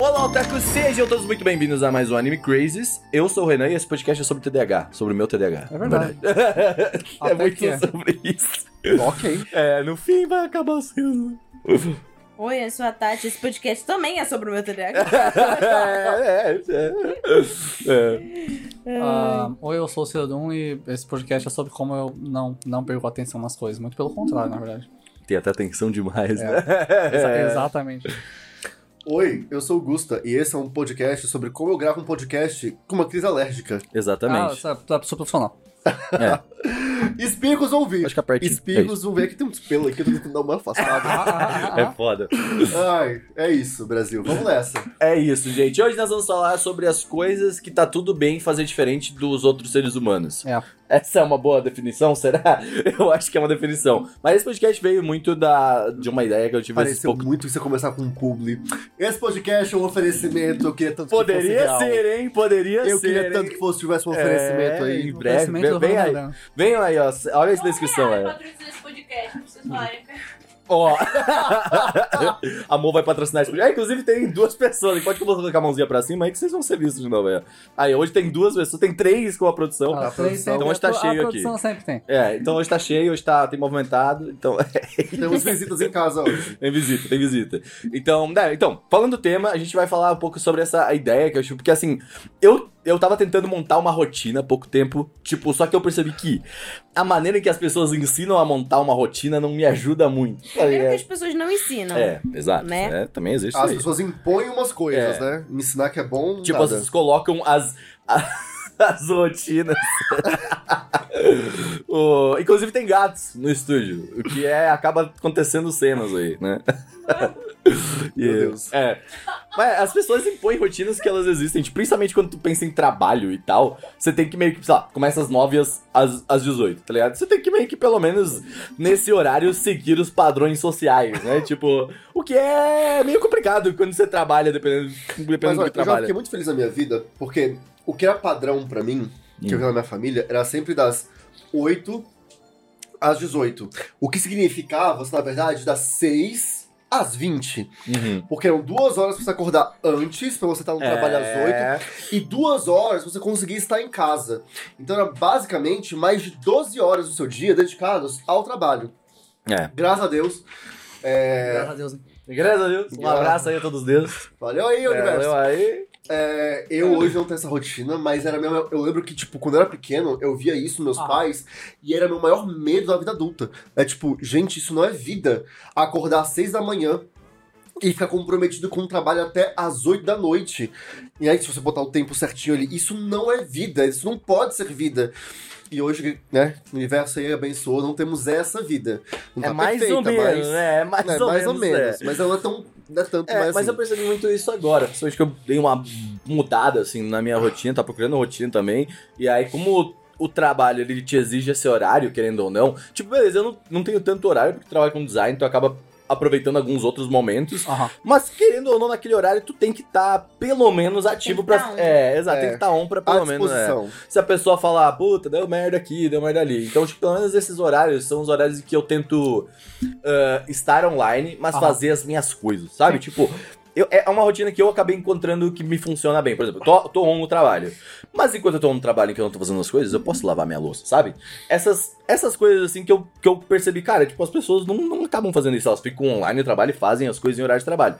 Olá, Otaku, sejam todos muito bem-vindos a mais um Anime Crazes. Eu sou o Renan e esse podcast é sobre TDAH, sobre o meu TDAH. É verdade. é Até muito é. sobre isso. ok. É, no fim vai acabar sendo. Oi, eu sou a Tati. Esse podcast também é sobre o meu TDAH. é, é, é. Ah, Oi, eu sou o Cirodum e esse podcast é sobre como eu não, não perco a atenção nas coisas. Muito pelo contrário, na verdade. Tem até atenção demais, né? Exa- Exatamente. Oi, eu sou o Gusta e esse é um podcast sobre como eu gravo um podcast com uma crise alérgica. Ah, Exatamente. você é tu é pessoa profissional. É, Espirros vão vir. Acho que apertinho. Espirros vão vir. Aqui tem uns pelos aqui, eu tô tentando dar uma afastada. é foda. Ai, é isso, Brasil. Vamos nessa. É isso, gente. Hoje nós vamos falar sobre as coisas que tá tudo bem fazer diferente dos outros seres humanos. É. Essa é uma boa definição, será? Eu acho que é uma definição. Mas esse podcast veio muito da, de uma ideia que eu tive Pareceu pouco. muito que você começar com um publi. Esse podcast é um oferecimento. Eu queria tanto que fosse Poderia real. ser, hein? Poderia Eu ser. queria hein? tanto que fosse tivesse um oferecimento É, aí. Em breve. Oferecimento Vem, vem aí. Venham aí, ó. Olha essa descrição, é. é. patrocina esse podcast, pra vocês falarem. Ó. Amor vai patrocinar esse podcast. Ah, inclusive tem duas pessoas. Pode colocar a mãozinha pra cima aí que vocês vão ser vistos de novo. É. Aí, hoje tem duas pessoas, tem três com a produção. Ah, a produção. Então hoje tá a, cheio a aqui. produção sempre tem. É, então hoje tá cheio, hoje tá, tem movimentado, então Temos visitas em casa hoje. tem visita, tem visita. Então, né, então, falando do tema, a gente vai falar um pouco sobre essa ideia que eu acho, porque assim, eu, eu tava tentando montar uma rotina há pouco tempo, tipo, só que eu percebi que a maneira em que as pessoas ensinam a montar uma rotina não me ajuda muito. Primeiro que as pessoas não ensinam. é exato, Né? é, também existe As pessoas impõem umas coisas, É. né? Me ensinar que é bom. Tipo, nada. vocês colocam as. As rotinas. O- Inclusive tem gatos no estúdio, o que é acaba acontecendo cenas aí, né? Meu Deus. É. Mas as pessoas impõem rotinas que elas existem, tipo, principalmente quando tu pensa em trabalho e tal. Você tem que meio que, sei lá, começa às 9 às, às, às 18, tá ligado? Você tem que meio que, pelo menos, nesse horário, seguir os padrões sociais, né? Tipo, o que é meio complicado quando você trabalha, dependendo, Mas dependendo olha, do que eu trabalha. fiquei muito feliz na minha vida, porque o que era padrão pra mim, que eu Hum. vi na minha família, era sempre das 8 às 18. O que significava, na verdade, das 6 às 20. Uhum. Porque eram duas horas pra você acordar antes, pra você estar no trabalho às 8, É. e duas horas pra você conseguir estar em casa. Então era basicamente mais de 12 horas do seu dia dedicados ao trabalho. É. Graças a Deus. É... Graças a Deus. hein? Graças a Deus. Um abraço aí a todos Deus. Valeu aí, universo. Valeu aí. É, eu hoje não tenho essa rotina, mas era meu, eu lembro que, tipo, quando eu era pequeno, eu via isso meus Ah. pais e era meu maior medo da vida adulta. É tipo, gente, isso não é vida. Acordar às seis da manhã e ficar comprometido com o trabalho até às oito da noite. E aí, se você botar o tempo certinho ali, isso não é vida, isso não pode ser vida. E hoje, né, o universo aí abençoou, não temos essa vida. Não É tá mais perfeita, ou menos, mas, né? É mais, é, ou, mais menos, ou menos. é. Mas ela é tão, não é tanto É, mas assim. eu percebi muito isso agora. Principalmente que eu dei uma mudada, assim, na minha rotina, tá procurando rotina também. E aí, como o trabalho, ele te exige esse horário, querendo ou não. Tipo, beleza, eu não, não tenho tanto horário porque trabalho com design, então acaba aproveitando alguns outros momentos. Aham. Mas, querendo ou não, naquele horário, tu tem que estar, pelo menos, ativo pra... tá. É, exato, É. tem que estar on pra, pelo menos... é, se a pessoa falar, puta, deu merda aqui, deu merda ali. Então, tipo, pelo menos esses horários são os horários em que eu tento ah, estar online, mas Aham. fazer as minhas coisas, sabe? Tipo, eu- é uma rotina que eu acabei encontrando que me funciona bem. Por exemplo, eu tô, tô on no trabalho. Mas enquanto eu tô no trabalho em que eu não tô fazendo as coisas, eu posso lavar minha louça, sabe? Essas, essas coisas assim que eu, que eu percebi, cara, tipo, as pessoas não, não acabam fazendo isso. Elas ficam online no trabalho e fazem as coisas em horário de trabalho.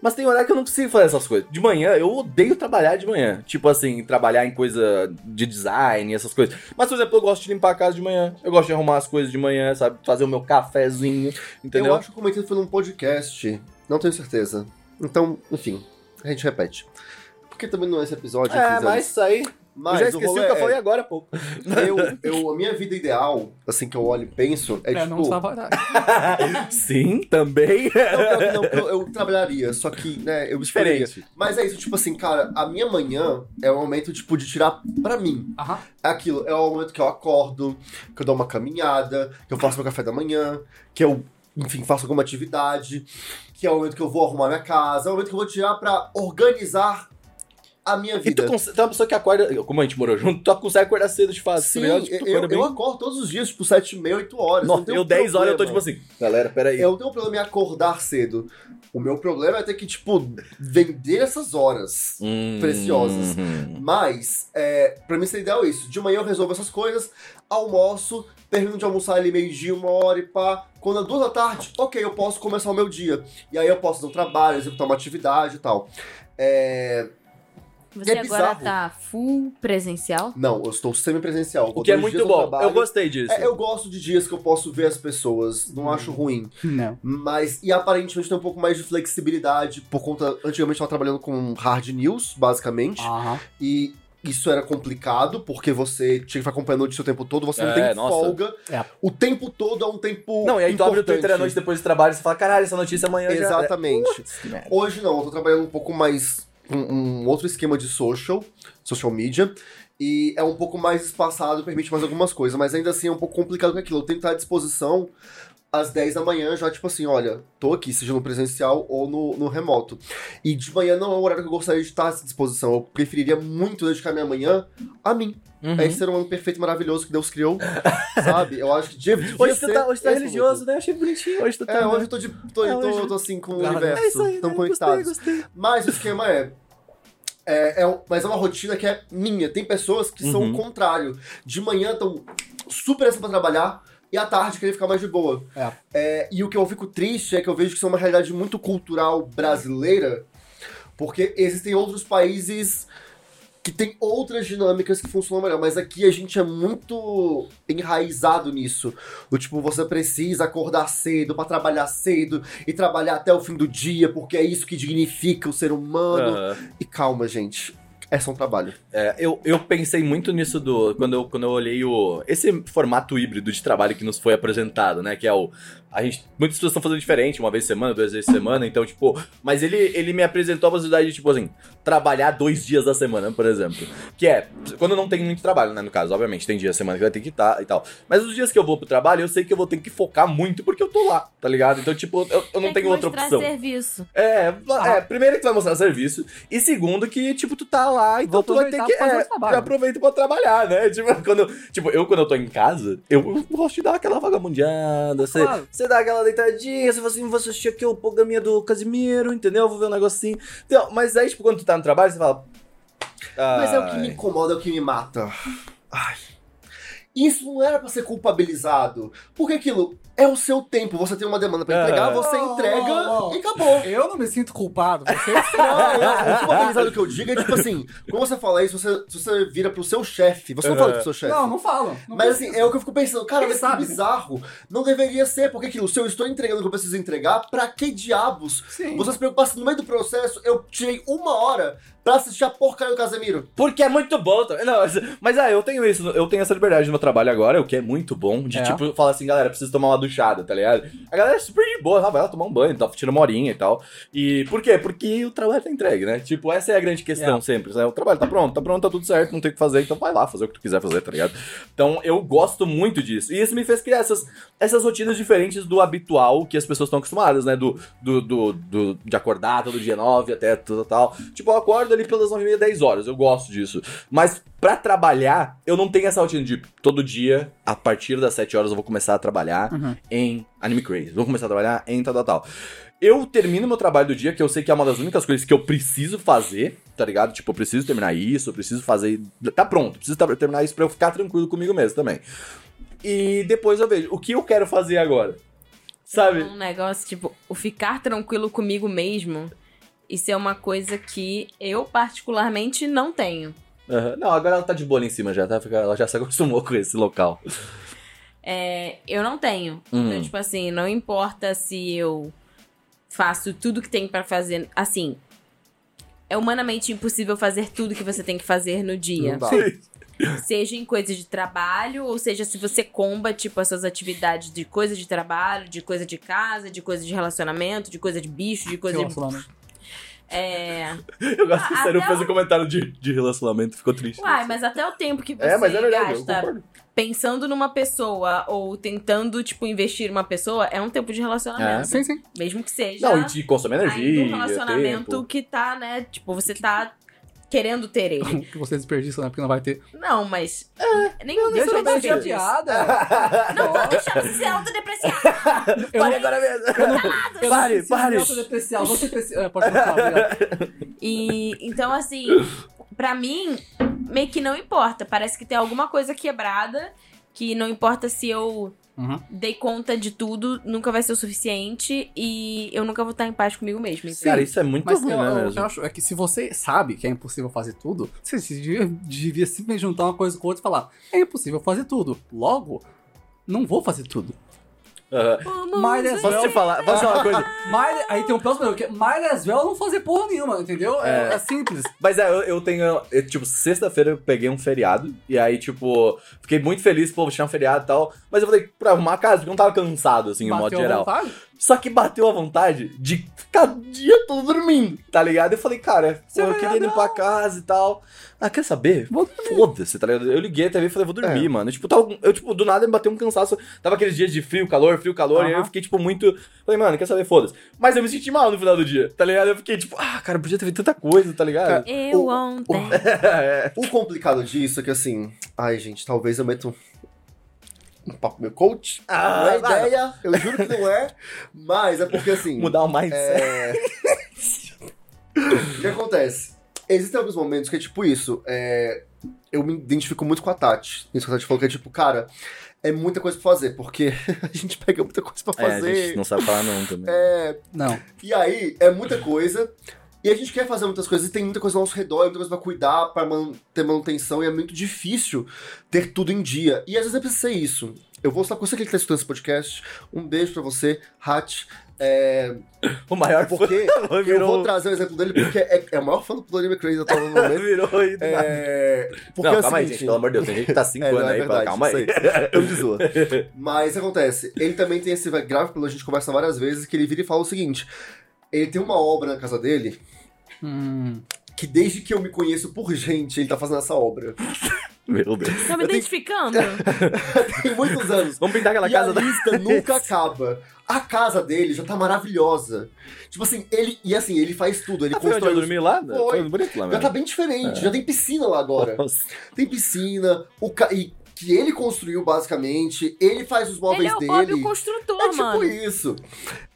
Mas tem horário que eu não consigo fazer essas coisas. De manhã, eu odeio trabalhar de manhã. Tipo assim, trabalhar em coisa de design, essas coisas. Mas, por exemplo, eu gosto de limpar a casa de manhã. Eu gosto de arrumar as coisas de manhã, sabe? Fazer o meu cafezinho, entendeu? Eu acho que eu comentei foi num podcast, não tenho certeza. Então, enfim, a gente repete. Porque também não é esse episódio. É, mas isso aí. mas eu já o esqueci o rolê que eu falei é, agora há pouco. eu, eu, a minha vida ideal, assim que eu olho e penso, é, É, tipo. não trabalhar. Sim, também. Não, que não, eu, eu trabalharia, só que, né, eu escolheria. Diferente. Mas é isso, tipo assim, cara, a minha manhã é o momento, tipo, de tirar pra mim. Aham. É aquilo, é o momento que eu acordo, que eu dou uma caminhada, que eu faço meu café da manhã, que eu, enfim, faço alguma atividade, que é o momento que eu vou arrumar minha casa, é o momento que eu vou tirar pra organizar a minha E tu, vida. tu é uma pessoa que acorda, como a gente morou junto, tu consegue acordar cedo de fato, Sim, tá ligado? Tipo, eu, acorda eu bem. acordo todos os dias, tipo, 7 e meia, 8 horas. Nossa, tenho eu 10 horas eu tô tipo assim, galera, peraí. Eu não tenho problema em acordar cedo. O meu problema é ter que, tipo, vender essas horas. Hum, preciosas. hum. Mas, é, pra mim seria ideal isso. De manhã eu resolvo essas coisas, almoço, termino de almoçar ali meio-dia, uma hora e pá. Quando é duas da tarde, ok, eu posso começar o meu dia. E aí eu posso dar um trabalho, executar uma atividade e tal. É, Você É agora tá full presencial? Não, eu estou semi-presencial. O que é muito bom. trabalho. Eu gostei disso. É, eu gosto de dias que eu posso ver as pessoas, não acho ruim. Não. Mas, e aparentemente tem um pouco mais de flexibilidade, por conta. Antigamente eu tava trabalhando com hard news, basicamente. Aham. E isso era complicado, porque você tinha que ficar acompanhando a notícia o tempo todo, você não É, tem nossa. folga. É. O tempo todo é um tempo. Não, e aí tu abre o importante. Twitter à noite depois do trabalho e você fala, caralho, essa notícia amanhã já... Exatamente. Putz, merda. Hoje não, eu tô trabalhando um pouco mais. Um, um outro esquema de social, social media. E é um pouco mais espaçado, permite mais algumas coisas, mas ainda assim é um pouco complicado com aquilo. Eu tenho que estar à disposição às 10 da manhã, já tipo assim, olha, tô aqui, seja no presencial ou no, no remoto. E de manhã não é o horário que eu gostaria de estar à disposição. Eu preferiria muito dedicar minha manhã a mim. Uhum. É esse ser humano perfeito e maravilhoso que Deus criou, sabe? Eu acho que devia, Hoje tu tá, hoje tá religioso, momento. né? Achei bonitinho. Hoje tu tá... É, hoje eu tô, de, tô, É, hoje- tô assim com o universo. É isso aí, Estamos né? conectados. Gostei, gostei. Mas o esquema é. É, é mas é uma rotina que é minha. Tem pessoas que são Uhum. o contrário. De manhã estão super assim pra trabalhar e à tarde querem ficar mais de boa. É. É, e o que eu fico triste é que eu vejo que isso é uma realidade muito cultural brasileira, porque existem outros países que tem outras dinâmicas que funcionam melhor, mas aqui a gente é muito enraizado nisso. Do tipo, você precisa acordar cedo pra trabalhar cedo e trabalhar até o fim do dia, porque é isso que dignifica o ser humano. Aham. E calma, gente. É só um trabalho. É, eu, eu pensei muito nisso do quando eu, quando eu olhei o esse formato híbrido de trabalho que nos foi apresentado, né? Que é o a gente muitas pessoas estão fazendo diferente, uma vez por semana, duas vezes por semana, então tipo, mas ele ele me apresentou a possibilidade de tipo assim trabalhar dois dias da semana, por exemplo, que é quando não tem muito trabalho, né? No caso, obviamente tem dia da semana que vai ter que estar e tal, mas os dias que eu vou pro trabalho eu sei que eu vou ter que focar muito porque eu tô lá, tá ligado? Então tipo eu, eu não Tem tenho outra mostrar opção. serviço. É, é, primeiro que tu vai mostrar serviço, e segundo que, tipo, tu tá lá, então Vou tu vai ter que. pra É, trabalho. aproveito pra trabalhar, né? Tipo, quando, tipo, eu quando eu tô em casa, eu gosto de dar aquela vagabundeada, você Claro. você dá aquela deitadinha, você fala assim, vou assistir aqui o programinha do Casimiro, entendeu? Vou ver um negocinho. Então, mas aí, tipo, quando tu tá no trabalho, você fala. Mas é o que me "Ai, incomoda, é o que me mata. Ai. Isso não era pra ser culpabilizado. Porque aquilo é o seu tempo. Você tem uma demanda pra entregar, É. você Oh, entrega oh, oh. e acabou. Eu não me sinto culpado. Você Não, não, o culpabilizado que eu digo é tipo assim, quando você fala isso, você, se você vira pro seu chefe, você não fala pro seu chefe. Não, não falo. Não Mas assim, é o que eu fico pensando, cara, mas sabe, que bizarro. Não deveria ser, porque aquilo, se eu estou entregando o que eu preciso entregar, pra que diabos? Sim. Você se preocupar se no meio do processo eu tirei uma hora pra assistir a porcaria do Casemiro. Porque é muito bom também. Não, mas, mas ah, eu tenho isso, eu tenho essa liberdade no meu trabalho agora, o que é muito bom, de É. tipo, falar assim, galera, preciso tomar uma duchada, tá ligado? A galera é super de boa, ah, vai lá tomar um banho, tá, tira uma horinha e tal. E por quê? Porque o trabalho tá entregue, né? Tipo, essa é a grande questão É. sempre. né? O trabalho tá pronto, tá pronto, tá tudo certo, não tem o que fazer, então vai lá fazer o que tu quiser fazer, tá ligado? Então eu gosto muito disso. E isso me fez criar essas, essas rotinas diferentes do habitual que as pessoas estão acostumadas, né? Do, do, do, do- de acordar todo dia 9 até tudo tal. Tipo, eu acordo ali pelas 9 e meia, 10 horas. Eu gosto disso. Mas pra trabalhar, eu não tenho essa rotina de todo dia, a partir das 7 horas, eu vou começar a trabalhar Uhum. em Anime Crazy. Vou começar a trabalhar em tal, tal, tal. Eu termino meu trabalho do dia, que eu sei que é uma das únicas coisas que eu preciso fazer, tá ligado? Tipo, eu preciso terminar isso, eu preciso fazer. Tá pronto, preciso terminar isso pra eu ficar tranquilo comigo mesmo também. E depois eu vejo o que eu quero fazer agora. Sabe? Um negócio, tipo, o ficar tranquilo comigo mesmo, isso é uma coisa que eu particularmente não tenho. Aham. Não, agora ela tá de boa ali em cima já, tá? Ela já se acostumou com esse local. É, eu não tenho. Hum. Então, tipo assim, não importa se eu faço tudo que tem pra fazer. Assim, é humanamente impossível fazer tudo que você tem que fazer no dia. Não dá. Seja em coisa de trabalho, ou seja, se você comba, tipo, as suas atividades de coisa de trabalho, de coisa de casa, de coisa de relacionamento, de coisa de bicho, de coisa de. É. Eu gosto que o Sério fez o- um comentário de, de relacionamento, ficou triste. Uai, mas até o tempo que você é, mas é verdade, gasta pensando numa pessoa ou tentando, tipo, investir em uma pessoa, é um tempo de relacionamento. Sim, sim. Mesmo que seja. Não, e de consome energia, um relacionamento tempo. que tá, né? Tipo, você tá querendo ter ele. Que você desperdiça, né? Porque não vai ter. Não, mas. nem Deixa eu necessariamente deixar a isso. piada. Não tô deixando você ser autodepreciado. Eu Pare não- agora mesmo. eu não Pare, preciso pare. de autodepreciar, Você precisa. É, pode obrigado. E então, assim, pra mim, meio que não importa. Parece que tem alguma coisa quebrada que não importa se eu Uhum. dei conta de tudo, nunca vai ser o suficiente e eu nunca vou estar em paz comigo mesmo. Então, Cara, isso é muito Mas ruim, eu, né, eu- mesmo? eu acho é que se você sabe que é impossível fazer tudo, você devia, devia simplesmente juntar uma coisa com outra e falar: é impossível fazer tudo. Logo, não vou fazer tudo. Might as Posso te well, falar, posso falar uma coisa? might- aí tem um próximo que é might as well não fazer porra nenhuma, entendeu? É, é simples. Mas é, eu, eu tenho. eu, tipo, sexta-feira eu peguei um feriado. E aí, tipo, fiquei muito feliz, pô, tinha um feriado e tal. Mas eu falei, pra arrumar a casa, porque eu não tava cansado, assim, no modo Bateu à geral. vontade. Só que bateu a vontade de ficar o dia todo dormindo, tá ligado? Eu falei, cara, pô, eu queria limpar a casa e tal. Ah, quer saber? Foda-se, tá ligado? Eu liguei a TV e falei, vou dormir, É. mano. Eu, tipo, tava, eu, tipo, do nada me bateu um cansaço. Tava aqueles dias de frio, calor, frio, calor. E aí eu fiquei, tipo, muito. Falei, mano, quer saber? Foda-se. Mas eu me senti mal no final do dia, tá ligado? Eu fiquei, tipo, ah, cara, podia ter feito tanta coisa, tá ligado? Eu O- ontem. É. O complicado disso é que assim. Ai, gente, talvez eu meta um. Um papo meu coach. Ah, não é ideia, eu juro que não é. Mas é porque assim. Mudar o mindset. É... o que acontece? Existem alguns momentos que é tipo isso. é, Eu me identifico muito com a Tati. Isso que a Tati falou que é tipo, cara, é muita coisa pra fazer, porque a gente pega muita coisa pra É, a fazer. gente não sabe falar não também. É, Não. e aí, é muita coisa. E a gente quer fazer muitas coisas, e tem muita coisa ao nosso redor, muita coisa pra cuidar, pra man- ter manutenção, e é muito difícil ter tudo em dia. E às vezes é preciso ser isso. Eu vou falar com você que tá escutando esse podcast. Um beijo pra você, Hat. É, O maior porque eu virou... vou trazer o exemplo dele, porque é, é o maior fã do Plurima Crazy atual no momento. virou aí do. É, porque Não, é calma aí, seguinte- gente, pelo amor de Deus. Tem gente que tá 5 É, anos é aí, verdade, calma aí. isso Eu de zoa. Mas acontece, ele também tem esse grave problema, a gente conversa várias vezes, que ele vira e fala o seguinte: ele tem uma obra na casa dele Hum. que desde que eu me conheço por gente, ele tá fazendo essa obra. Meu Deus. Tá me identificando? Tem muitos anos. Vamos pintar aquela e casa a da... lista nunca acaba. A casa dele já tá maravilhosa. Tipo assim, ele. E assim, ele faz tudo. Ele Ah, foi onde eu constrói. dormi lá? Foi. Foi bonito lá Já mesmo. tá bem diferente, já tem piscina lá agora. Nossa. Tem piscina, o ca... e que ele construiu basicamente, ele faz os móveis Ele é o dele. Bob o construtor, É tipo mano. isso.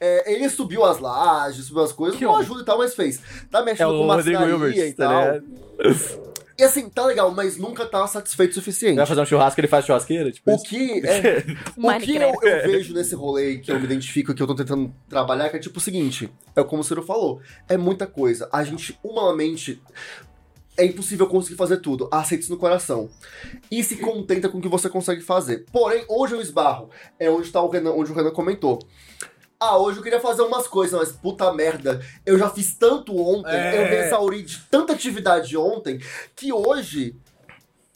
É, ele subiu as lajes, subiu as coisas, Que não homem. ajuda e tal, mas fez. Tá É mexendo o com Hilbert, e tá tal. ligado? E assim, tá legal, mas nunca tá satisfeito o suficiente. Vai fazer um churrasco, ele faz churrasqueira, tipo O que, é, o que eu, eu vejo nesse rolê que eu me identifico, que eu tô tentando trabalhar, que é tipo o seguinte: é como o Ciro falou, é muita coisa. A gente, humanamente, é impossível conseguir fazer tudo. Aceita isso no coração. E se contenta com o que você consegue fazer. Porém, hoje eu esbarro. É onde tá o Renan, onde o Renan comentou. Ah, hoje eu queria fazer umas coisas, mas puta merda, eu já fiz tanto ontem, É. eu me exauri de tanta atividade ontem, que hoje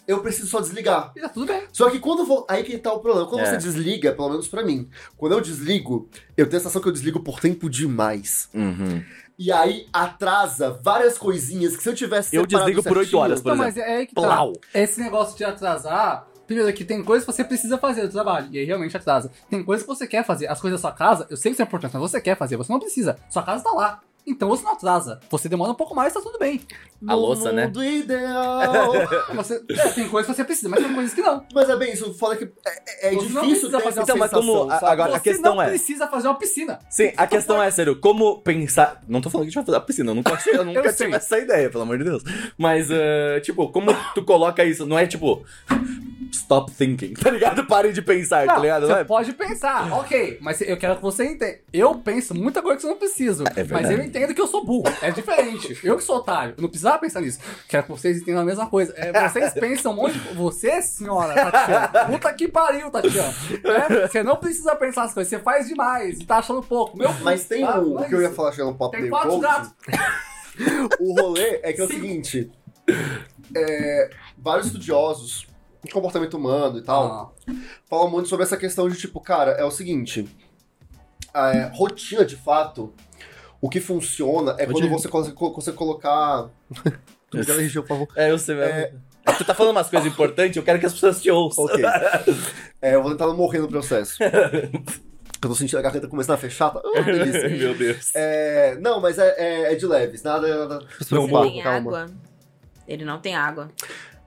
eu preciso só desligar. E tá tudo bem. Só que quando eu vou. Aí que tá o problema. Quando É. você desliga, pelo menos pra mim, quando eu desligo, eu tenho a sensação que eu desligo por tempo demais. Uhum. E aí atrasa várias coisinhas que se eu tivesse. Eu desligo por oito certinho- horas, por Não, exemplo. mas é aí que tá. Plau. Esse negócio de atrasar. Primeiro, que tem coisas que você precisa fazer do trabalho, e aí realmente atrasa. Tem coisas que você quer fazer. As coisas da sua casa, eu sei que isso é importante, mas você quer fazer, você não precisa. Sua casa tá lá. Então você não atrasa. Você demora um pouco mais, tá tudo bem. A louça, né? Mundo ideal. Você, é, tem coisas que você precisa, mas tem coisas que não. mas é bem isso. Fala que é, é Você não difícil ter fazer Então, mas como- a- sabe? agora- você questão não é- precisa fazer uma piscina. Sim, a questão é, sério, como pensar. Não tô falando que a gente vai fazer a piscina, eu nunca, eu nunca Eu sei. tive essa ideia, pelo amor de Deus. Mas, eh, tipo, como tu coloca isso? Não é tipo. Stop thinking, tá ligado? Pare de pensar, tá Não, ligado? você Não é- pode pensar, ok, mas eu quero que você entenda. Eu penso muita coisa que eu não preciso, É verdade. mas eu entendo que eu sou burro. É diferente. Eu que sou otário, eu não precisava pensar nisso. Quero que vocês entendam a mesma coisa. É, vocês pensam um monte de... Você, senhora Tatiana, puta que pariu, Tatiana. É, você não precisa pensar as coisas, você faz demais e tá achando pouco. Meu, Mas tem Ah, um mas que eu ia falar chegando um papo Tem meio quatro gatos. O rolê é que é o Cinco. seguinte: é, vários estudiosos de comportamento humano e tal Ah, falam muito sobre essa questão de tipo, cara, é o seguinte: é, rotina de fato, o que funciona é quando Rotina. você consegue, consegue colocar. Tu me por favor. É, eu sei mesmo. É... Tu tá falando umas coisas importantes, eu quero que as pessoas te ouçam. Ok. É, eu vou tentar não morrer no processo. Eu tô sentindo a garganta começando a fechar. Tá? Delícia. Meu Deus. É, não, mas é, é- é de leves, nada. nada Não Calma, Tem calma. água. Ele não tem água.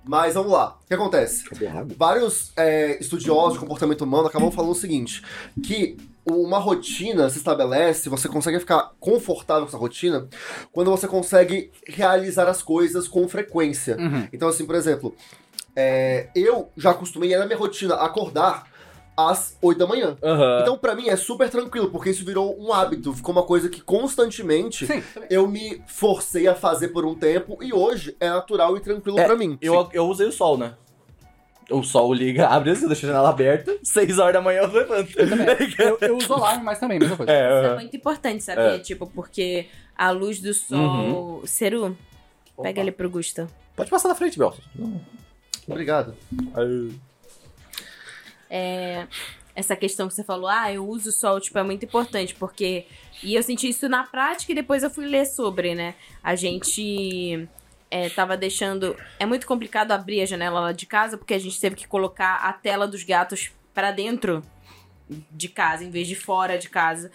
Mas vamos lá. O que acontece? Cadê a água? Vários é, estudiosos de comportamento humano acabam falando o seguinte: que uma rotina se estabelece, você consegue ficar confortável com essa rotina quando você consegue realizar as coisas com frequência. Uhum. Então, assim, por exemplo, é, eu já acostumei, na minha rotina, acordar às 8 da manhã. Aham. Então, pra mim, é super tranquilo, porque isso virou um hábito, ficou uma coisa que constantemente Sim, eu me forcei a fazer por um tempo e hoje é natural e tranquilo É, pra mim. eu, eu usei o sol, né? O sol liga, abre assim, deixa a janela aberta, 6 horas da manhã eu levanto. Eu também. Eu, eu uso alarme, mas também, mesma coisa. É, Isso é muito importante, sabia? É. Tipo, porque a luz do sol. Uhum. Ceru, pega ele pro Gusta. Pode passar na frente, Belson. Obrigado. É, essa questão que você falou, ah, eu uso o sol, tipo, é muito importante, porque. E eu senti isso na prática e depois eu fui ler sobre, né? A gente é, tava deixando. É muito complicado abrir a janela lá de casa, porque a gente teve que colocar a tela dos gatos pra dentro de casa, em vez de fora de casa,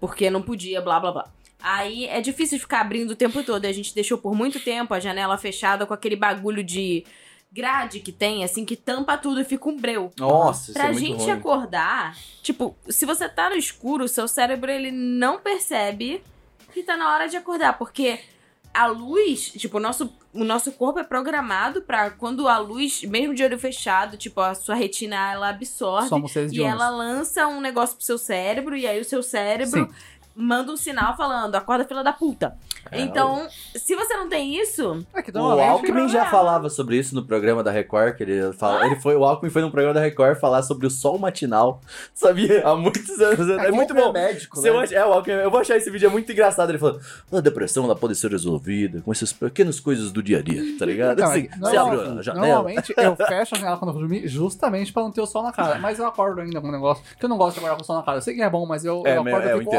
porque não podia, blá blá blá. Aí é difícil ficar abrindo o tempo todo. A gente deixou por muito tempo a janela fechada com aquele bagulho de grade que tem, assim, que tampa tudo e fica um breu. Nossa, isso Pra é muito gente ruim. acordar, tipo, se você tá no escuro, o seu cérebro ele não percebe que tá na hora de acordar, porque a luz, tipo, o nosso, o nosso corpo é programado pra quando a luz, mesmo de olho fechado, tipo, a sua retina ela absorve Somos seres e diurnos. ela lança um negócio pro seu cérebro e aí o seu cérebro manda um sinal falando, acorda fila da puta. É, então, se você não tem isso, É que O Alckmin já falava sobre isso no programa da Record, que ele fala, ele foi, o Alckmin foi num programa da Record falar sobre o sol matinal, sabia? Há muitos anos, é, muito bom. médico, Se eu, né? ach- é, o Alckmin, eu vou achar esse vídeo é muito engraçado, ele falando, a depressão ela pode ser resolvida com essas pequenas coisas do dia a dia, tá ligado? Então, assim, é, você abre a janela. Normalmente eu fecho a janela quando eu vou dormir justamente pra não ter o sol na cara. Mas eu acordo ainda com um negócio que eu não gosto de acordar com o sol na cara. Eu sei que é bom, mas eu, É, eu acordo eu e fico,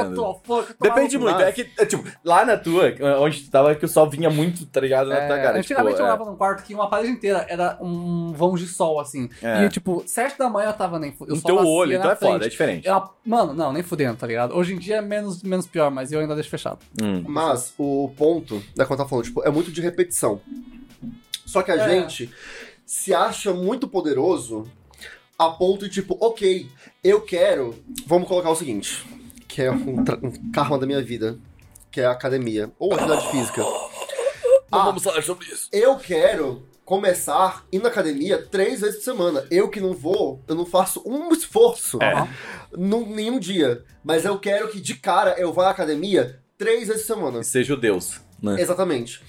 Depende muito, é que, é, tipo, lá na tua, onde tu tava, que o sol vinha muito, tá ligado, na É, tua cara. antigamente tipo, eu é. morava num quarto que uma parede inteira era um vão de sol, assim. É. E, tipo, sete da manhã eu tava nem fu- o No teu olho, então é foda, é frente. diferente. Eu- mano, não, nem fudendo, tá ligado? Hoje em dia é menos, menos pior, mas eu ainda deixo fechado. Hum. Mas o ponto da conta falando, tipo, é muito de repetição. Só que a É. gente se acha muito poderoso a ponto de, tipo, ok, eu quero. Vamos colocar o seguinte: que é um, um karma da minha vida, que é a academia, ou atividade física. Não Ah, vamos falar sobre isso. eu quero começar ir na academia três vezes por semana. Eu que não vou, eu não faço um esforço É. num, nenhum dia. Mas eu quero que de cara eu vá à academia três vezes por semana. Que seja o Deus, né? Exatamente.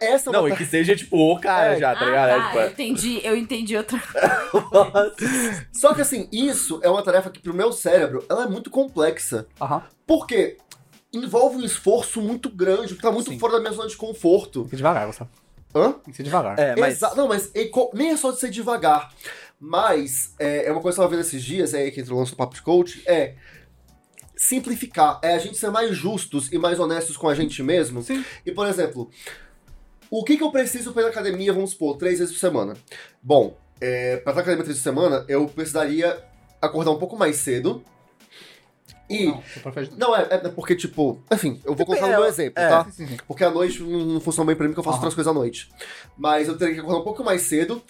Essa é uma Não, e que seja, tipo, o cara É. já, tá ah, ligado? É, tá, tipo, eu entendi, eu entendi outra Só que assim, isso é uma tarefa que pro meu cérebro, ela é muito complexa. Aham. Porque envolve um esforço muito grande, que tá muito Sim. fora da minha zona de conforto. Tem que ser devagar, Gustavo. Hã? Tem que ser devagar. É, mas... Exa- Não, mas nem é só de ser devagar. Mas é, é uma coisa que eu tava vendo esses dias, é aí que entra o lance do papo de coach, é simplificar, é a gente ser mais justos e mais honestos com a gente mesmo. Sim. E, por exemplo, o que, que eu preciso pra ir na academia, vamos supor, três vezes por semana? Bom, é, pra ir na academia três vezes por semana, eu precisaria acordar um pouco mais cedo. E. Não, Não, é, é porque, tipo, enfim, eu vou colocar É, no meu exemplo, é. tá? Sim, sim. Porque à noite não, não funciona bem pra mim, porque eu faço Aham. outras coisas à noite. Mas eu teria que acordar um pouco mais cedo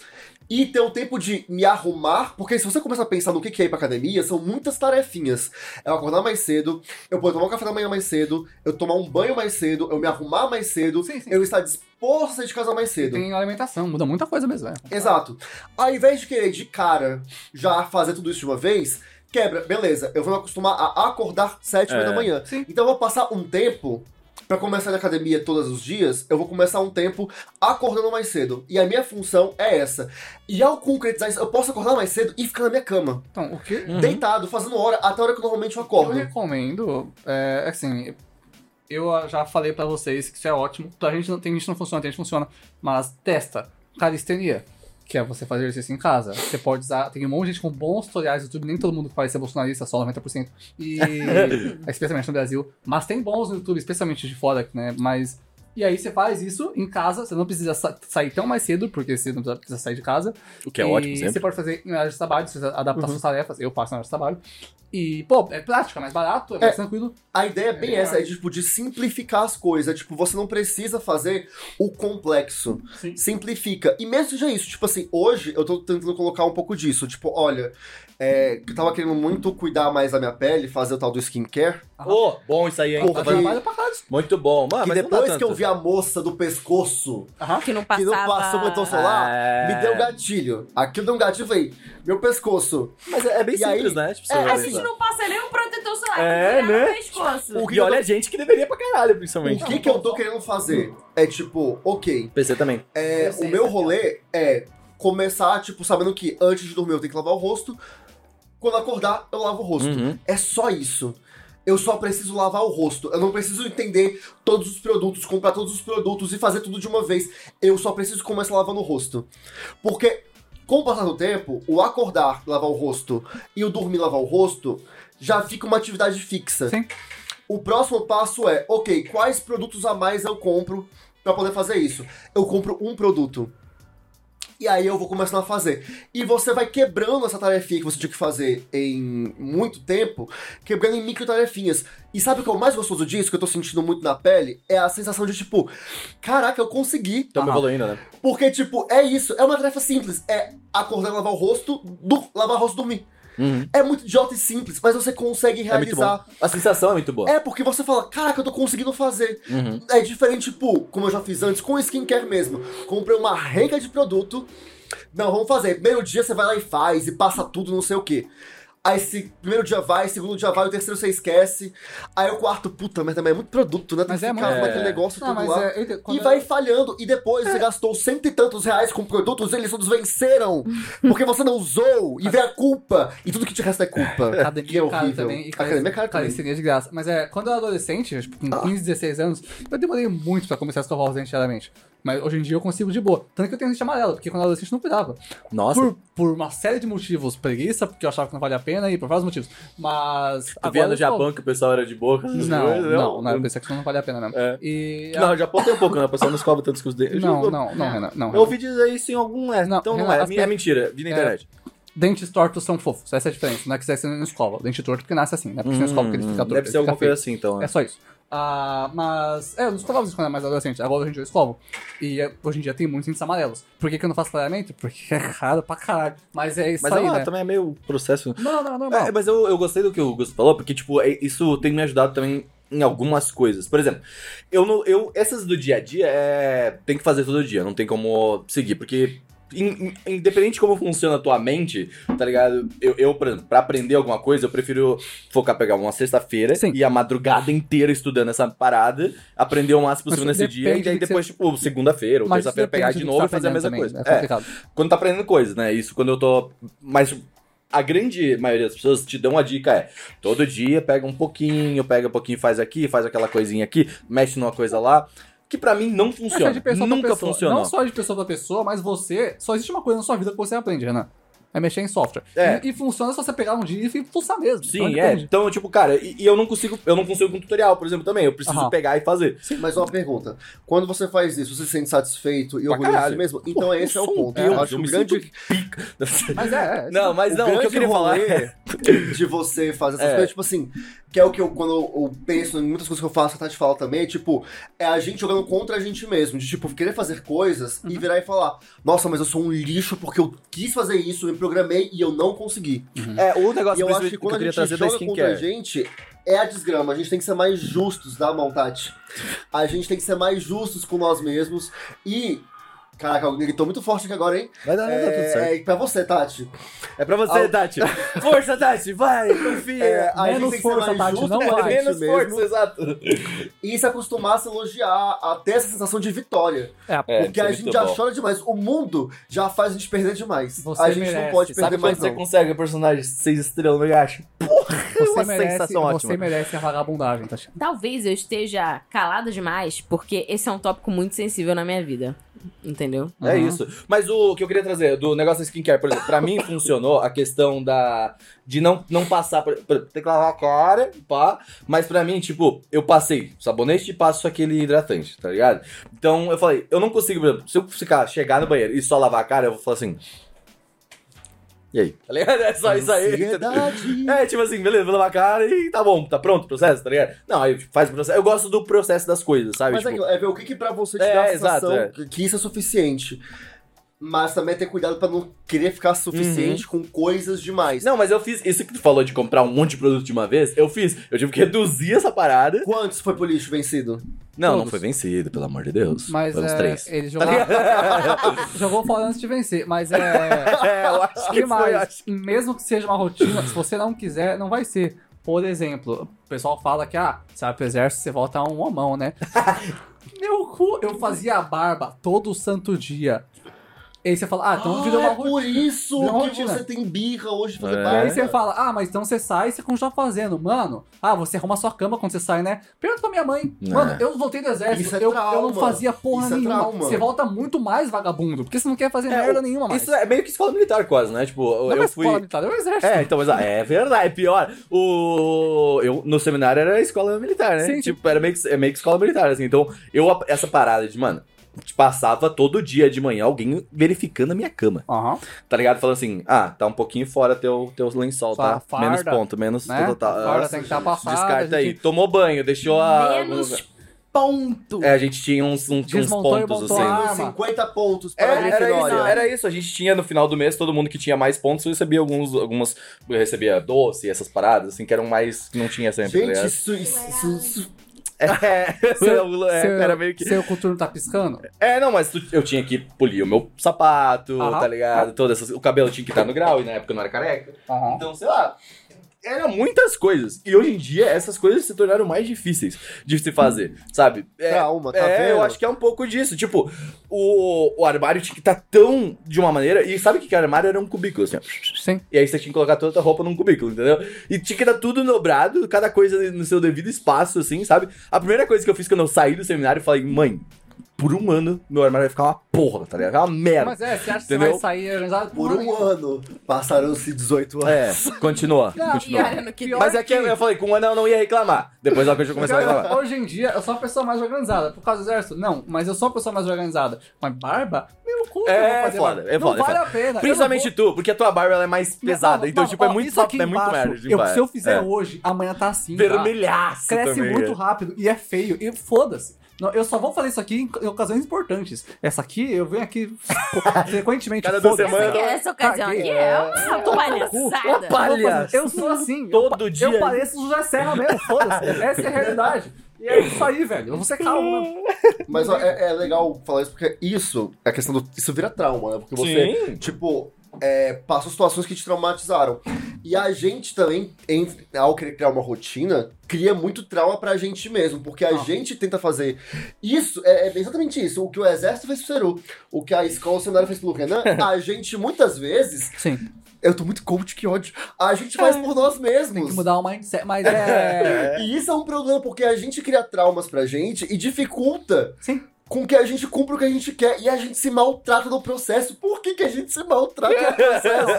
e ter o tempo de me arrumar, porque se você começa a pensar no que que é ir pra academia, são muitas tarefinhas. Eu acordar mais cedo, eu poder tomar um café da manhã mais cedo, eu tomar um banho mais cedo, eu me arrumar mais cedo, Sim, sim. eu estar disposto a sair de casa mais cedo. Tem alimentação, muda muita coisa mesmo, é. Exato. Ao invés de querer de cara já fazer tudo isso de uma vez, quebra, beleza, eu vou me acostumar a acordar sete É. da manhã. Sim. Então eu vou passar um tempo pra começar na academia todos os dias, eu vou começar um tempo acordando mais cedo. E a minha função é essa. E ao concretizar isso, eu posso acordar mais cedo e ficar na minha cama, Então, o que Uhum. deitado, fazendo hora até a hora que normalmente eu eu acordo. recomendo, é assim, eu já falei pra vocês que isso é ótimo. Pra gente não tem gente que não funciona, tem gente que funciona, mas testa calistenia. Que é você fazer exercício em casa. Você pode usar. Tem um monte de gente com bons tutoriais no YouTube, nem todo mundo que parece ser bolsonarista, só 90%. E. especialmente no Brasil. Mas tem bons no YouTube, especialmente de fora, né? Mas E aí você faz isso em casa, você não precisa sa- sair tão mais cedo, porque você não precisa- sair de casa. O que é E ótimo sempre. Você pode fazer em área de trabalho, você adaptar suas tarefas, eu faço na área de trabalho. E, pô, é prático, é mais barato, é mais tranquilo. A ideia é bem melhor. essa, é de, tipo, de simplificar as coisas. Tipo, você não precisa fazer o complexo. Sim. Simplifica. E mesmo seja isso, tipo assim, hoje eu tô tentando colocar um pouco disso. Tipo, olha, é, eu tava querendo muito cuidar mais da minha pele, fazer o tal do skincare. Ô, bom isso aí, hein? Porque- Tá pra caralho. Muito bom. Mano, que mas não dá depois que eu vi a moça do pescoço Que não que passava... não passou protetor solar, É. me deu gatilho. Aquilo deu um gatilho, eu falei, meu pescoço. Mas é é bem E aí- simples, né? Tipo, É, vai A gente não passa nem um protetor solar. É, que né? no pescoço. O que E olha a gente que deveria pra caralho, principalmente. O que, que eu tô querendo fazer? É tipo, ok, PC também. é, o meu essa rolê é começar, tipo, sabendo que antes de dormir eu tenho que lavar o rosto. Quando acordar, eu lavo o rosto. Uhum. É só isso. Eu só preciso lavar o rosto. Eu não preciso entender todos os produtos, comprar todos os produtos e fazer tudo de uma vez. Eu só preciso começar lavando o rosto. Porque, com o passar do tempo, o acordar, lavar o rosto e o dormir, lavar o rosto, já fica uma atividade fixa. Sim. O próximo passo é, ok, quais produtos a mais eu compro pra poder fazer isso? Eu compro um produto. E aí eu vou começando a fazer. E você vai quebrando essa tarefinha que você tinha que fazer em muito tempo, quebrando em micro tarefinhas. E sabe o que é o mais gostoso disso, que eu tô sentindo muito na pele? É a sensação de tipo, caraca, eu consegui. Estamos Aham. evoluindo, né? Porque, tipo, é isso, é uma tarefa simples. É acordar lavar o rosto, lavar o rosto e dormir. Uhum. É muito idiota e simples, mas você consegue É realizar. A sensação é muito boa. É, porque você fala, caraca, eu tô conseguindo fazer. Uhum. É diferente, tipo, como eu já fiz antes, com skincare mesmo. Comprei uma renca de produto. Não, vamos fazer. Primeiro dia você vai lá e faz, e passa tudo, não sei o quê. Aí esse primeiro dia vai, segundo dia vai, o terceiro você esquece. Aí o quarto, puta, mas também é muito produto, né? Tem Mas que é ficar muito- naquele é. negócio Não, tudo mas lá. é, eu E eu- vai falhando, e depois você gastou cento e tantos reais com produtos, eles todos venceram. Porque você não usou, e vem a culpa. E tudo que te resta é culpa. que Academia é é caro horrível. também. E Academia é caro também. Calistenia de graça. Mas é, quando eu era adolescente, tipo, com 15, 16 anos, eu demorei muito pra começar a escovar os dentes diariamente. Mas hoje em dia eu consigo de boa. Tanto que eu tenho dente amarelo, porque quando eu era adolescente não cuidava. Nossa. Por, por uma série de motivos. Preguiça, porque eu achava que não valia a pena, e por vários motivos. Mas. Tu via no Japão que o pessoal era de essas Não, coisas, não, não, eu pensei que isso não valia a pena mesmo. É. E. Não, no Japão tem um pouco, né? O pessoal não escova tanto com os dentes. Não, não, não, Renan. Não, Eu ouvi dizer isso em algum. É, Não, então não Renan, é. as É mentira. Vi na internet. Dentes tortos são fofos, essa é a diferença. Não é que você não escova. Dente torto porque nasce assim, não é porque você não escova porque ele fica torto. Hum, Deve ele ser alguma feio. coisa assim, então. né? É só isso. Ah, mas. É, eu não escovava isso quando era mais adolescente. Agora hoje em dia eu escovo. E é, hoje em dia tem muitos dentes amarelos. Por que, que eu não faço clareamento? Porque é caro pra caralho. Mas é isso Mas aí, ela né? também é meio processo. Não, não, normal. É, mas eu, eu gostei do que o Gusto falou, porque, tipo, é- isso tem me ajudado também em algumas coisas. Por exemplo, eu não. Eu, essas do dia a dia é. Tem que fazer todo dia, não tem como seguir, porque. In- in- independente de como funciona a tua mente, tá ligado? Eu, eu, pra aprender alguma coisa, eu prefiro focar, pegar uma sexta-feira e a madrugada inteira estudando essa parada, aprender o máximo possível nesse dia, e aí depois, tipo, segunda-feira ou terça-feira pegar de novo você e fazer a tá mesma aprendendo coisa. também, É É quando tá aprendendo coisas, né? Isso quando eu tô. Mas a grande maioria das pessoas te dão uma dica é: todo dia pega um pouquinho, pega um pouquinho, faz aqui, faz aquela coisinha aqui, mexe numa coisa lá. Que pra mim não é funciona. de pessoa Nunca pessoa. funcionou. Não só de pessoa pra pessoa, mas você. Só existe uma coisa na sua vida que você aprende, Renan. É mexer em software. É. E, e funciona se você pegar um dia e fuçar mesmo. Sim, Então é. Então, tipo, cara, e, e eu não consigo. Eu não consigo com tutorial, por exemplo, também. Eu preciso Aham. pegar e fazer. Mas uma pergunta. Quando você faz isso, você se sente satisfeito e orgulhoso de si mesmo? Então Pô, esse é o um ponto. deus, eu acho que eu o me grande, pica. Mas é, é. Não, mas o não, o que eu queria falar é. de você fazer essas É. coisas, tipo assim, que é o que eu, quando eu, penso em muitas coisas que eu faço, que a Tati fala também, é tipo, é a gente jogando contra a gente mesmo, de tipo, querer fazer coisas Uhum. e virar e falar, nossa, mas eu sou um lixo porque eu quis fazer isso, eu me programei e eu não consegui. É, o negócio E eu acho que quando eu a gente da joga contra a gente, é a desgrama. A gente tem que ser mais justos, tá, mão, Tati? A gente tem que ser mais justos com nós mesmos e... Caraca, alguém gritou muito forte aqui agora, hein? Vai dar, vai dar tudo certo. É, é pra você, Tati. É pra você, Al- Tati. Força, Tati, vai, confia. É, a gente Menos tem que ser força, mais Tati, justo não a vai. gente Menos mesmo. força, exato. e se acostumar a se elogiar, a ter essa sensação de vitória. É, É, Porque isso a é gente muito já bom. chora demais. O mundo já faz a gente perder demais. Você a gente não merece. pode perder Sabe quando mais, você não. consegue o personagem seis estrelas no gacho? você uma merece, sensação você ótima. merece a vagabundagem, tá? Talvez eu esteja calada demais, porque esse é um tópico muito sensível na minha vida. Entendeu? É Uhum. isso. Mas o que eu queria trazer do negócio da skincare, por exemplo, pra mim funcionou a questão da. de não, não passar. Por, por, tem que lavar a cara, pá. Mas pra mim, tipo, eu passei sabonete e passo aquele hidratante, tá ligado? Então eu falei, eu não consigo, por exemplo, se eu ficar, chegar no banheiro e só lavar a cara, eu vou falar assim. E aí? Tá ligado? É só isso aí. Ansiedade. É, tipo assim, beleza, vou lavar a cara e tá bom, tá pronto o processo, tá ligado? Não, aí faz o processo. Eu gosto do processo das coisas, sabe? Mas é, Tipo, aquilo, é ver o que, que pra você te É, dá a exato, sensação é. que- que isso é suficiente. Mas também ter cuidado pra não querer ficar suficiente com coisas demais. Uhum. Não, mas eu fiz isso que tu falou de comprar um monte de produto de uma vez, eu fiz. Eu tive que reduzir essa parada. Quantos foi pro lixo vencido? Não, não Todos. foi vencido, pelo amor de Deus. Mas foi uns é, três. ele jogou, jogou fora antes de vencer, mas é. é, eu acho que que foi. mais? acho- Mesmo que seja uma rotina, se você não quiser, não vai ser. Por exemplo, o pessoal fala que, ah, você vai pro exército, você volta um homão, né? Meu cu, eu fazia a barba todo santo dia. E aí você fala, ah, então virou Ah, uma é rotina. por isso Virou que rotina. você tem birra hoje de fazer É. E aí você fala, ah, mas então você sai e você continua fazendo. Mano, ah, você arruma sua cama quando você sai, né? Pergunta pra minha mãe. Não. Mano, eu voltei do exército, Isso é eu, eu não fazia porra Isso é nenhuma. Você volta muito mais vagabundo, porque você não quer fazer É, merda nenhuma mais. Isso é meio que escola militar, quase, né? Tipo, não eu é fui. escola militar, é o exército. É, então, mas é verdade, é pior. O. Eu, no seminário era escola militar, né? Sim, sim. tipo, era meio que, é meio que escola militar, assim. Então, eu, essa parada de, mano, passava todo dia de manhã alguém verificando a minha cama. Aham. Tá ligado? Falando assim, ah, tá um pouquinho fora teu, teu lençol, Sua tá? farda, menos ponto, menos né? farda Nossa, tem que estar passada, Descarta a aí. gente- Tomou banho, deixou a. Menos Ponto. É, a gente tinha uns, uns, tinha uns Desmontou pontos, assim. arma. 50 pontos É, para a era, isso, era isso, a gente tinha no final do mês, todo mundo que tinha mais pontos recebia alguns, algumas, recebia doce, essas paradas, assim, que eram mais, que não tinha sempre, tá Gente, isso, isso- isso- É, Seu, é, seu- era meio que... seu coturno tá piscando? É, não, mas tu- eu tinha que polir o meu sapato, Aham. tá ligado? Todas essas, o cabelo tinha que estar no grau, e na época eu não era careca. Aham. Então, sei lá, eram muitas coisas. E hoje em dia, essas coisas se tornaram mais difíceis de se fazer, sabe? É, Trauma, tá é, vendo? eu acho que é um pouco disso. Tipo, o, o armário tinha que estar tão de uma maneira. E sabe o que que era armário? Era um cubículo, assim, ó. Sim. E aí você tinha que colocar toda a roupa num cubículo, entendeu? E tinha que dar tudo dobrado, cada coisa no seu devido espaço, assim, sabe? A primeira coisa que eu fiz quando eu saí do seminário, eu falei, mãe, por um ano, meu armário vai ficar uma porra, tá ligado? Uma merda. Mas é, você acha que Entendeu? você vai sair organizado por um ano. Passaram-se 18 É, anos. continua, Não, continua. olha Pior Mas é que eu falei, com um ano eu não ia reclamar. Depois ela começou a reclamar. Hoje em dia, eu sou uma pessoa mais organizada. Por causa do exército? Não, mas eu sou uma pessoa mais organizada. Mas barba, meu cu, vou É foda, é foda. Não é vale foda. a pena. Principalmente não tu, porque a tua barba ela é mais vou- pesada. Não, então, não, tipo, é ó, muito, isso aqui é muito merda. eu- se eu fizer É. hoje, amanhã tá assim. tá? Vermelhaço Cresce também, muito é. rápido e é feio. E foda-se. Não, Eu só vou fazer isso aqui em ocasiões importantes. Essa aqui, eu venho aqui frequentemente. Cada duas semanas- Essa, essa ocasião Caguei. aqui é uma palhaçada. palhaço. Eu sou assim. Todo eu, dia. Eu pareço o José Serra mesmo, foda-se. Essa é a realidade. E é isso aí, velho. Eu vou ser calmo mesmo. Mas ó, é, é legal falar isso porque isso, a questão do. Isso vira trauma, né? Porque você, Sim. tipo, é, passa situações que te traumatizaram. E a gente também, em- ao querer criar uma rotina, cria muito trauma pra gente mesmo. Porque a Ah. gente tenta fazer. Isso, é, é exatamente isso. O que o exército fez pro Ceru, o que a escola o seminário fez pelo Renan, a gente muitas vezes. Sim. Eu tô muito coach, que ódio. A gente faz por nós mesmos. Tem que mudar o mindset. Mas é. E isso é um problema, porque a gente cria traumas pra gente e dificulta Sim. Com que a gente cumpra o que a gente quer. E a gente se maltrata no processo. Por que, que a gente se maltrata no processo?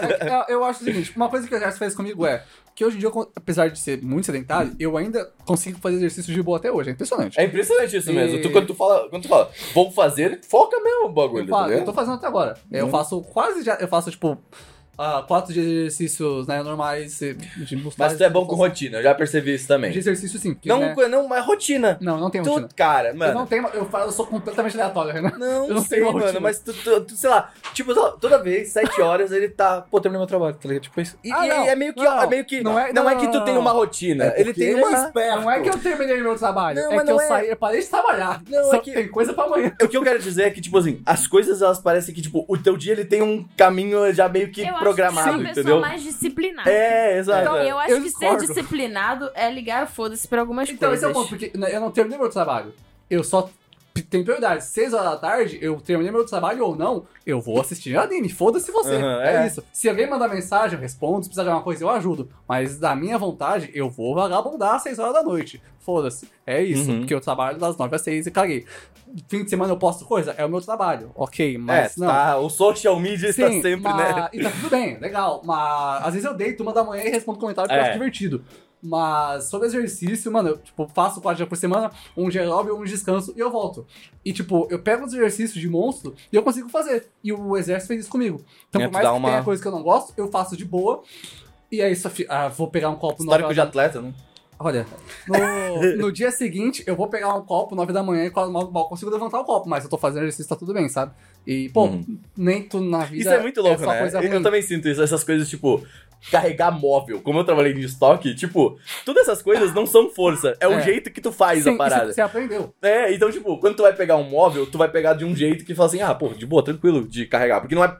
Eu, eu acho o seguinte, uma coisa que o exército fez comigo é que hoje em dia, eu, apesar de ser muito sedentário, eu ainda consigo fazer exercício de boa até hoje. É impressionante. É impressionante isso E- mesmo. Tu, quando, tu fala, quando tu fala, vou fazer, foca mesmo o bagulho, Eu, tá faço, eu tô fazendo até agora. Eu Uhum. faço quase já. Eu faço, tipo, ah, quatro de exercícios né, normais de musculares. Mas tu é bom com rotina, eu já percebi isso De também. exercício, sim. porque, Não, né, não, mas rotina. não, não tem Tu, rotina. cara, Eu mano. não tenho. Eu, falo- eu sou completamente aleatório, Renan. Não, Eu não sei, tenho mano, rotina. mas tu, tu- tu, sei lá, tipo, toda vez, sete horas, ele tá, pô, terminei meu trabalho, tá ligado? Tipo isso. E, Ah, e não, é meio que, não, é meio que, não não é, é- não, que tu não, tem não. uma rotina, É ele tem é uma... esperto. Não é que eu terminei meu trabalho, Não, é mas que eu é. saí, eu parei de trabalhar. Não, Só é que- tem coisa pra amanhã. O que eu quero dizer é que, tipo assim, as coisas, elas parecem que, tipo, o teu dia, ele tem um caminho já meio que Eu programado, que é uma pessoa entendeu? mais disciplinada. É, exato. Então, é. eu acho Eu que discordo. ser disciplinado é ligar foda-se pra algumas Então, esse coisas. é o ponto, porque eu não terminei meu trabalho. Eu só tem prioridade. 6 horas da tarde, eu terminei meu trabalho ou não, eu vou assistir anime. Foda-se você. Aham, é. é. isso. Se alguém mandar mensagem, eu respondo. Se precisar de alguma coisa, eu ajudo. Mas da minha vontade, eu vou vagabundar às 6 horas da noite. Foda-se. É isso. Uhum. Porque eu trabalho das 9 às 6 e caguei. Fim de semana eu posto coisa, é o meu trabalho. Ok, É, mas não. tá, o social media está Sim, sempre, mas- né? E tá tudo bem, legal. Mas às vezes eu deito uma da manhã e respondo comentário porque eu É. acho divertido. Mas sobre exercício, mano, eu tipo, faço quatro dias por semana, um dia aeróbio, um descanso e eu volto. E tipo, eu pego os exercícios de monstro e eu consigo fazer. E o exército fez isso comigo. Então, É, por tu mais que uma- tenha coisa que eu não gosto, eu faço de boa. E aí, só fi- ah, vou pegar um copo nove Histórico de atleta, né? Olha, no, no dia seguinte, eu vou pegar um copo, 9 da manhã, e quase mal, mal consigo levantar o copo, mas eu tô fazendo exercício, tá tudo bem, sabe? E, pô, Uhum. nem tudo na vida Isso é muito louco, só né? Eu também sinto isso, essas coisas, tipo, carregar móvel. Como eu trabalhei de estoque, tipo, todas essas coisas não são força, é o É. jeito que tu faz Sim, a parada. Você, aprendeu. É, então, tipo, quando tu vai pegar um móvel, tu vai pegar de um jeito que fala assim, ah, pô, de boa, tranquilo de carregar. Porque não é.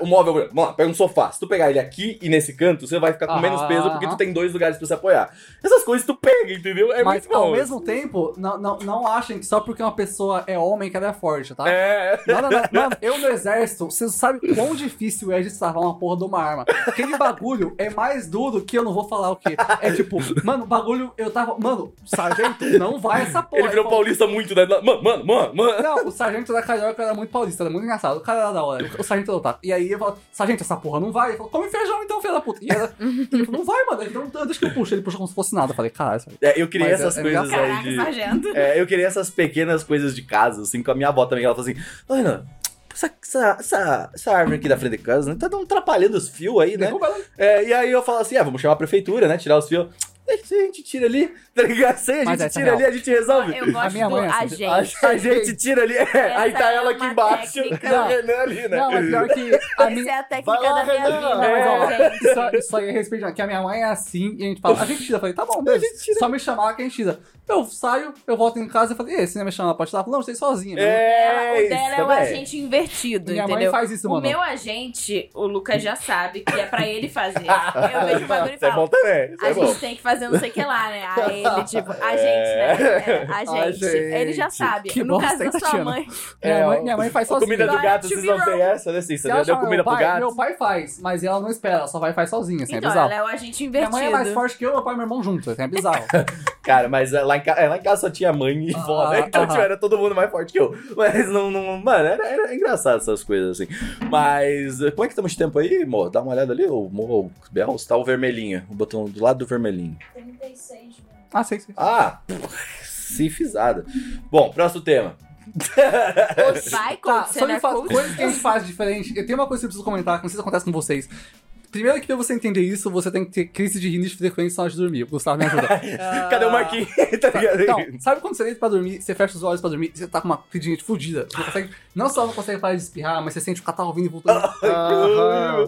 O móvel, vamos lá, pega um sofá. Se tu pegar ele aqui e nesse canto, você vai ficar com Aham, menos peso porque tu tem dois lugares pra se apoiar. Essas coisas tu pega, entendeu? É mas muito bom. ao mesmo tempo, não, não, não achem que só porque uma pessoa é homem que ela é forte, tá? É. Não, não, não. Mano, eu no exército, você sabe quão difícil é de destravar uma porra de uma arma. Aquele bagulho é mais duro que eu não vou falar o quê. É tipo, mano, o bagulho, eu tava. Mano, sargento, não vai essa porra. Ele virou falou, paulista muito, né? Mano, mano, mano, mano. Não, o sargento da Carioca era muito paulista, era muito engraçado. O cara era da hora. O sargento era otaku. E aí eu falo, sargento, essa porra não vai. Ele falou, come feijão então, filho da puta. E ela, ele falou, não vai, mano. Então deixa que eu puxo. Ele puxou como se fosse nada. Eu falei, caralho. É, eu queria Mas é- essas é coisas engraçado. aí Caraca, de. sargento. É, eu queria essas pequenas coisas de casa, assim, com a minha avó também. Ela falou assim: Ana, essa, essa, essa, árvore aqui da frente de casa, né? Tá atrapalhando os fios aí, né? É, e aí eu falo assim: ah, vamos chamar a prefeitura, né? Tirar os fios. Deixa a gente tira ali, tá ligado? Se a Mas gente essa é tira ali, a gente resolve. Eu gosto minha do mãe é assim, agente. A, a gente tira ali, é, aí tá é ela aqui embaixo, técnica. e o Renan ali, né? Não, mas pior que a Essa minha. é a técnica Vai lá, da minha Renan. vida, Não, mas, ó, gente. isso aí é respeito, que a minha mãe é assim e a gente fala, a gente tira. Eu falei, tá bom, beleza. Só me chamar que a gente tira. Eu saio, eu volto em casa e falei, e aí, você não me chama pra tirar? Eu falei, Não, você sozinha. né? É, o isso dela é o também. agente invertido, Minha mãe entendeu? faz isso, o mano. meu agente, o Lucas já sabe que é pra ele fazer. Eu vejo o bagulho e Isso é bom falo, também, isso a é bom. gente tem que fazer não sei o que lá, né? Aí ele, tipo, a gente, né? É, a gente. gente. Ele já sabe. Que no bosta, caso da sua Tatiana? mãe. Minha, É, mãe, ó, minha mãe faz A sozinha. comida do gato, to vocês não têm essa, né? Sim, Você acha deu comida meu pro pai, gato. Meu pai faz, mas ela não espera, ela só vai e faz sozinha, assim, Então, é bizarro. ela é o agente Minha invertido. mãe é mais forte que eu, meu pai e meu irmão juntos, assim, é bizarro. Cara, mas é, lá em, ca... é, lá em casa só tinha mãe e vó, Ah, né? Então, aham. tipo, era todo mundo mais forte que eu. Mas não, não mano, era, era engraçado essas coisas, assim. Mas, eh, como é que estamos de tempo aí, amor? Dá uma olhada ali, Mo, Bel, tá o vermelhinho, o botão do lado do vermelhinho. 36 minutos. Ah, sei, sei. Ah, se fisada. Bom, próximo tema. Vai, Tá, só me fala, coisas que a gente faz diferente. Eu tenho uma coisa que eu preciso comentar, que não sei se acontece com vocês. Primeiro que pra você entender isso, você tem que ter crise de rinite frequente na hora de dormir. O Gustavo me ajuda. Cadê o Marquinhos? tá ligado? Então, sabe quando você deita pra dormir, você fecha os olhos pra dormir, você tá com uma rinite fudida. Você não consegue, não só não consegue parar de espirrar, mas você sente o catarro vindo e voltando.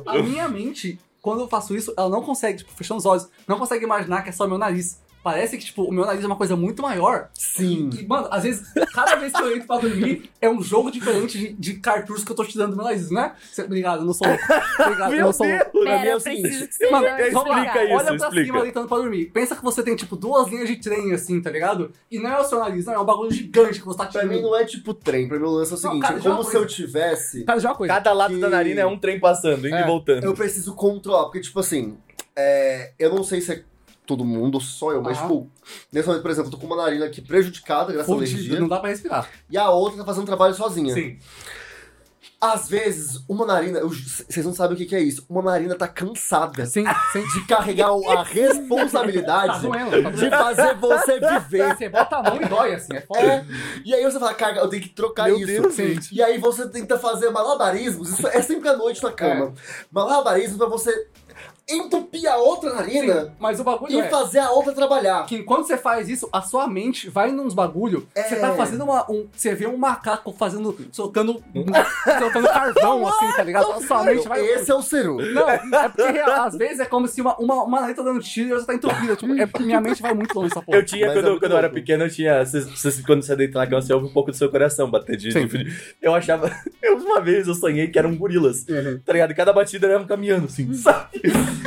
A minha mente, quando eu faço isso, ela não consegue, tipo, fechando os olhos, não consegue imaginar que é só meu nariz. Parece que, tipo, o meu nariz é uma coisa muito maior. Sim. E, mano, às vezes, cada vez que eu entro pra dormir, é um jogo diferente de, de cartuchos que eu tô tirando do meu nariz, né? Cê- Obrigado, eu não sou louco. Obrigado, eu Meu não sou louco. Pra Pera, é eu o seguinte, Mano, vamos lá, isso, olha pra explica. cima deitando pra dormir. Pensa que você tem, tipo, duas linhas de trem, assim, tá ligado? E não é o seu nariz, não, é um bagulho gigante que você tá Pra tirando. mim não é tipo trem, pra mim o lance é o Não, seguinte, cara, é como se eu tivesse... Cara, já é uma coisa. Cada lado Que- da narina é um trem passando, indo É, e voltando. Eu preciso controlar, porque, tipo assim, é, eu não sei se é todo mundo, só eu, mas, Aham. tipo, nesse momento, por exemplo, eu tô com uma narina aqui prejudicada, graças à Fudido, alergia, não dá pra respirar. e a outra tá fazendo trabalho sozinha. Sim. Às vezes, uma narina, vocês não sabem o que, que é isso, uma narina tá cansada Sim, sim. de carregar a Tá responsabilidade doendo, tá de doendo. fazer você viver. Você bota a mão e dói, assim, é foda. É, e aí você fala, cara, eu tenho que trocar Meu isso. Deus, gente. E aí você tenta fazer malabarismos, isso é sempre à noite na cama. Malabarismos pra você entupir a outra narina Sim, mas o bagulho e é... fazer a outra trabalhar. Que enquanto você faz isso, a sua mente vai nos bagulho. É. Você tá fazendo uma. Um, você vê um macaco fazendo. soltando. soltando carvão, assim, tá ligado? A sua mente vai. Esse é o Ceru. Não, é porque real, às vezes é como se uma, uma, uma tá dando tiro e outra tá entupida. Tipo, é- minha mente vai muito longe nessa porra. Eu tinha, Mas quando, é eu- quando eu era pequeno, eu tinha. cês- cês- quando você deita na cama, você ouve um pouco do seu coração bater de. Sim. de- eu achava. Eu, uma vez eu sonhei que eram gorilas. Tá ligado? E cada batida era um caminhando, assim, sabe?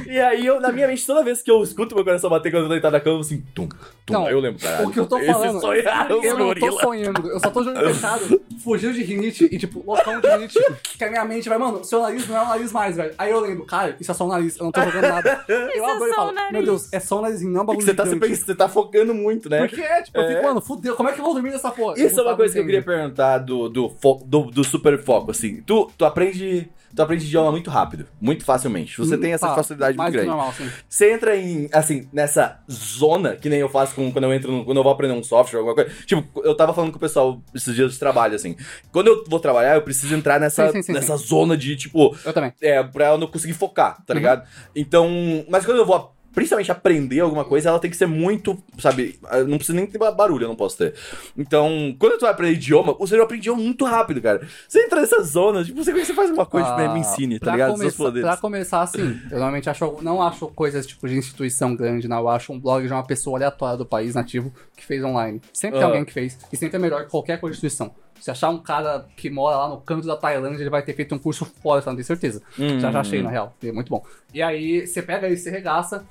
E aí, eu, na minha mente, toda vez que eu escuto meu coração bater quando eu tô deitado na cama, eu assim, tum, tum. Não, aí eu lembro, caralho. O que eu tô esse falando. os eu não tô sonhando, eu só tô jogando fechado, fugindo de rinite e, tipo, loucão de rinite. Que a minha mente vai, mano, seu nariz não é o nariz mais, velho. Aí eu lembro, cara, isso é só o nariz, eu não tô jogando nada. Eu é abro e só o falo, nariz. meu Deus, é só o narizinho, não é um É bagulho que você tá, gigante. sempre, você tá focando muito, né? Porque é, tipo, eu É. fico, mano, fudeu, como é que eu vou dormir nessa porra? Isso é uma coisa que eu queria perguntar do, do, fo- do, do super foco, assim. Tu, tu aprende. Tu aprende idioma muito rápido, muito facilmente. Você Hum, tem essa tá, facilidade muito grande. normal, assim. Você entra em, assim, nessa zona, que nem eu faço com, quando eu entro, no- quando eu vou aprender um software, alguma coisa. Tipo, eu tava falando com o pessoal esses dias de trabalho, assim. Quando eu vou trabalhar, eu preciso entrar nessa, Sim, sim, sim, nessa zona de, tipo, Eu também. é, pra eu não conseguir focar, tá Uhum. ligado? Então, mas quando eu vou principalmente aprender alguma coisa, ela tem que ser muito, sabe, não precisa nem ter barulho, eu não posso ter. Então, quando tu vai aprender idioma, o cérebro aprende muito rápido, cara. Você entra nessa zona, tipo, você, você faz uma coisa, tipo, me ensine, tá Ah, ligado? Poderes. pra começar, assim, eu normalmente acho, não acho coisas tipo de instituição grande, não. Eu acho um blog de uma pessoa aleatória do país nativo que fez online. Sempre tem Ah. alguém que fez, e sempre é melhor que qualquer coisa de instituição. Se achar um cara que mora lá no canto da Tailândia, ele vai ter feito um curso fora, tá? não tenho certeza. Hum. Já já achei, na real. É muito bom. E aí, você pega isso, você regaça,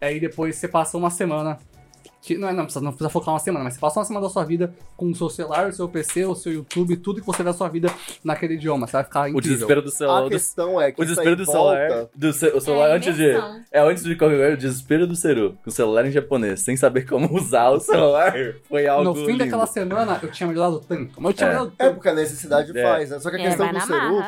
aí depois você passa uma semana. Que, não, é, não, precisa, não precisa focar uma semana, mas você passa uma semana da sua vida com o seu celular, o seu PC, o seu YouTube, tudo que você vê da sua vida naquele idioma. Você vai ficar O incrível. desespero do celular. A questão é que O desespero do celular. volta- Do ce- o celular É, antes de. É antes de qualquer coisa, o desespero do Seru. Com o celular em japonês, sem saber como usar o celular. Foi algo. No fim lindo. daquela semana, eu tinha melhorado tanto. Mas eu tinha É. melhorado É tanto. porque a necessidade É. faz, né? Só que a É, questão do Seru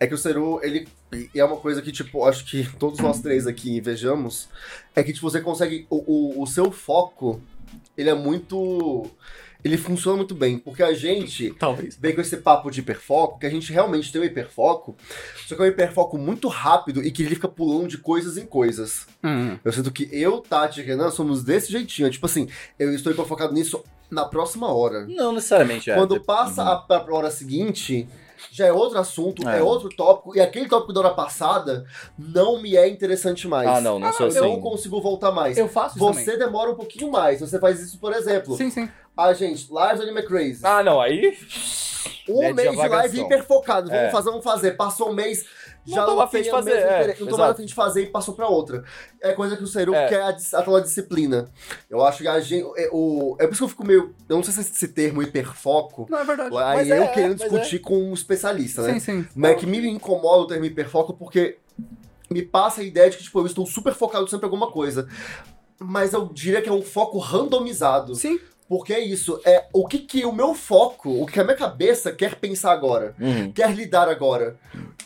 é que o Seru, ele. E é uma coisa que, tipo, acho que todos nós três aqui vejamos. É que, tipo, você consegue. O, o, o seu foco, ele é muito. Ele funciona muito bem. Porque a gente Talvez. vem com esse papo de hiperfoco, que a gente realmente tem um hiperfoco, só que é um hiperfoco muito rápido e que ele fica pulando de coisas em coisas. Hum. Eu sinto que eu, Tati e Renan somos desse jeitinho. Tipo assim, eu estou hiperfocado nisso na próxima hora. Não necessariamente é. Quando Dep- passa Uhum. a, pra hora seguinte, já é outro assunto, é. É. outro tópico, e aquele tópico da hora passada não me é interessante mais. Ah, não, não sou Eu não assim. consigo voltar mais. Eu faço isso Você demora um pouquinho mais. Você faz isso, por exemplo. também. Sim, sim. A gente, Live Anime Crazy. Ah, não, aí. um é de mês de live avagação. hiperfocado. Vamos É. fazer, vamos fazer. Passou um mês. Não Já tava não, afim de tem a fazer, mesma é. Não exato. afim de fazer e passou pra outra. É coisa que o Seru É. quer a, a tal disciplina. Eu acho que a gente. É, o, é por isso que eu fico meio. Eu não sei se esse termo hiperfoco. Não, é verdade. Aí Mas eu é, querendo mas discutir com um especialista, né? Sim, sim. Mas é que me incomoda o termo hiperfoco porque me passa a ideia de que, tipo, eu estou super focado sempre em alguma coisa. Mas eu diria que é um foco randomizado. Sim. Porque é isso, é o que que o meu foco, o que a minha cabeça quer pensar agora, Uhum. quer lidar agora.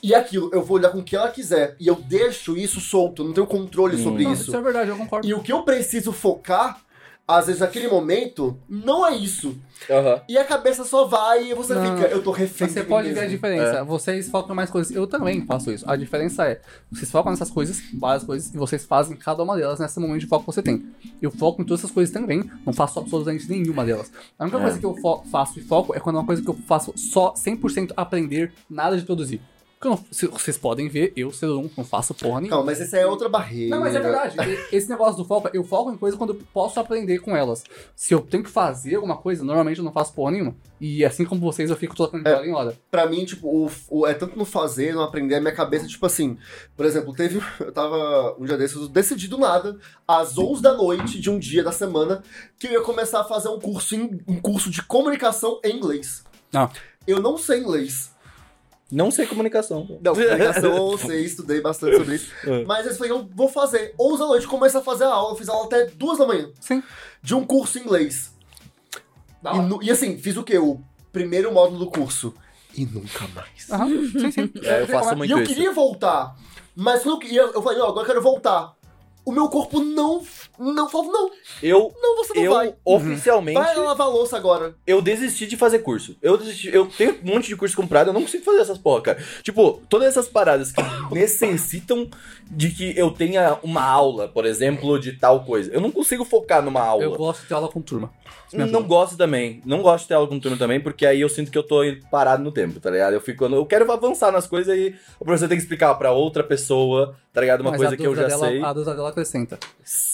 E aquilo, eu vou olhar com o que ela quiser. E eu deixo isso solto, não tenho controle sobre Não, isso. isso é verdade, eu concordo. E o que eu preciso focar, às vezes naquele momento, não é isso. Aham. E a cabeça só vai e você Não. fica, eu tô refém Você de mim pode ver a diferença. É. Vocês focam em mais coisas. Eu também faço isso. A diferença é, vocês focam nessas coisas, várias coisas, e vocês fazem cada uma delas nesse momento de foco que você tem. Eu foco em todas essas coisas também, não faço absolutamente nenhuma delas. A única É. coisa que eu fo- faço e foco é quando é uma coisa que eu faço só 100% aprender, nada de produzir. Não- se- vocês podem ver, eu, ser um, não faço porra nenhuma. Calma, mas essa é outra barreira. Não, mas é verdade. Esse negócio do foco, eu foco em coisas quando eu posso aprender com elas. Se eu tenho que fazer alguma coisa, normalmente eu não faço porra nenhuma. E assim como vocês, eu fico trocando de É. hora em hora. Pra mim, tipo, o, o- é tanto no fazer, no aprender, a minha cabeça, tipo assim, por exemplo, teve. Eu tava um dia desses, eu decidi do nada, às 11 da noite de um dia da semana, que eu ia começar a fazer um curso, em, um curso de comunicação em inglês. Ah. Eu não sei inglês. Não sei comunicação. Não, comunicação eu sei, estudei bastante sobre isso. É. Mas eu falei, eu vou fazer. 11 da noite, começo a fazer a aula, eu fiz aula até 2 da manhã, Sim. de um curso em inglês. E, nu- e assim, fiz o quê? O primeiro módulo do curso. E nunca mais. Aham, sim, sim. É, eu faço E muito eu isso. queria voltar, mas eu eu falei, não, agora eu quero voltar. O meu corpo não, não falou, não, Eu, não, você não eu vai. oficialmente, Vai lavar louça agora. eu desisti de fazer curso. Eu desisti, eu tenho um monte de curso comprado, eu não consigo fazer essas porra, cara. Tipo, todas essas paradas que necessitam de que eu tenha uma aula, por exemplo, de tal coisa. Eu não consigo focar numa aula. Eu gosto de ter aula com turma. Não gosto também. Não gosto de ter aula com turno também, porque aí eu sinto que eu tô parado no tempo, tá ligado? Eu fico. Eu quero avançar nas coisas e o professor tem que explicar pra outra pessoa, tá ligado? Uma Mas coisa que eu já dela, sei. A dúvida dela acrescenta.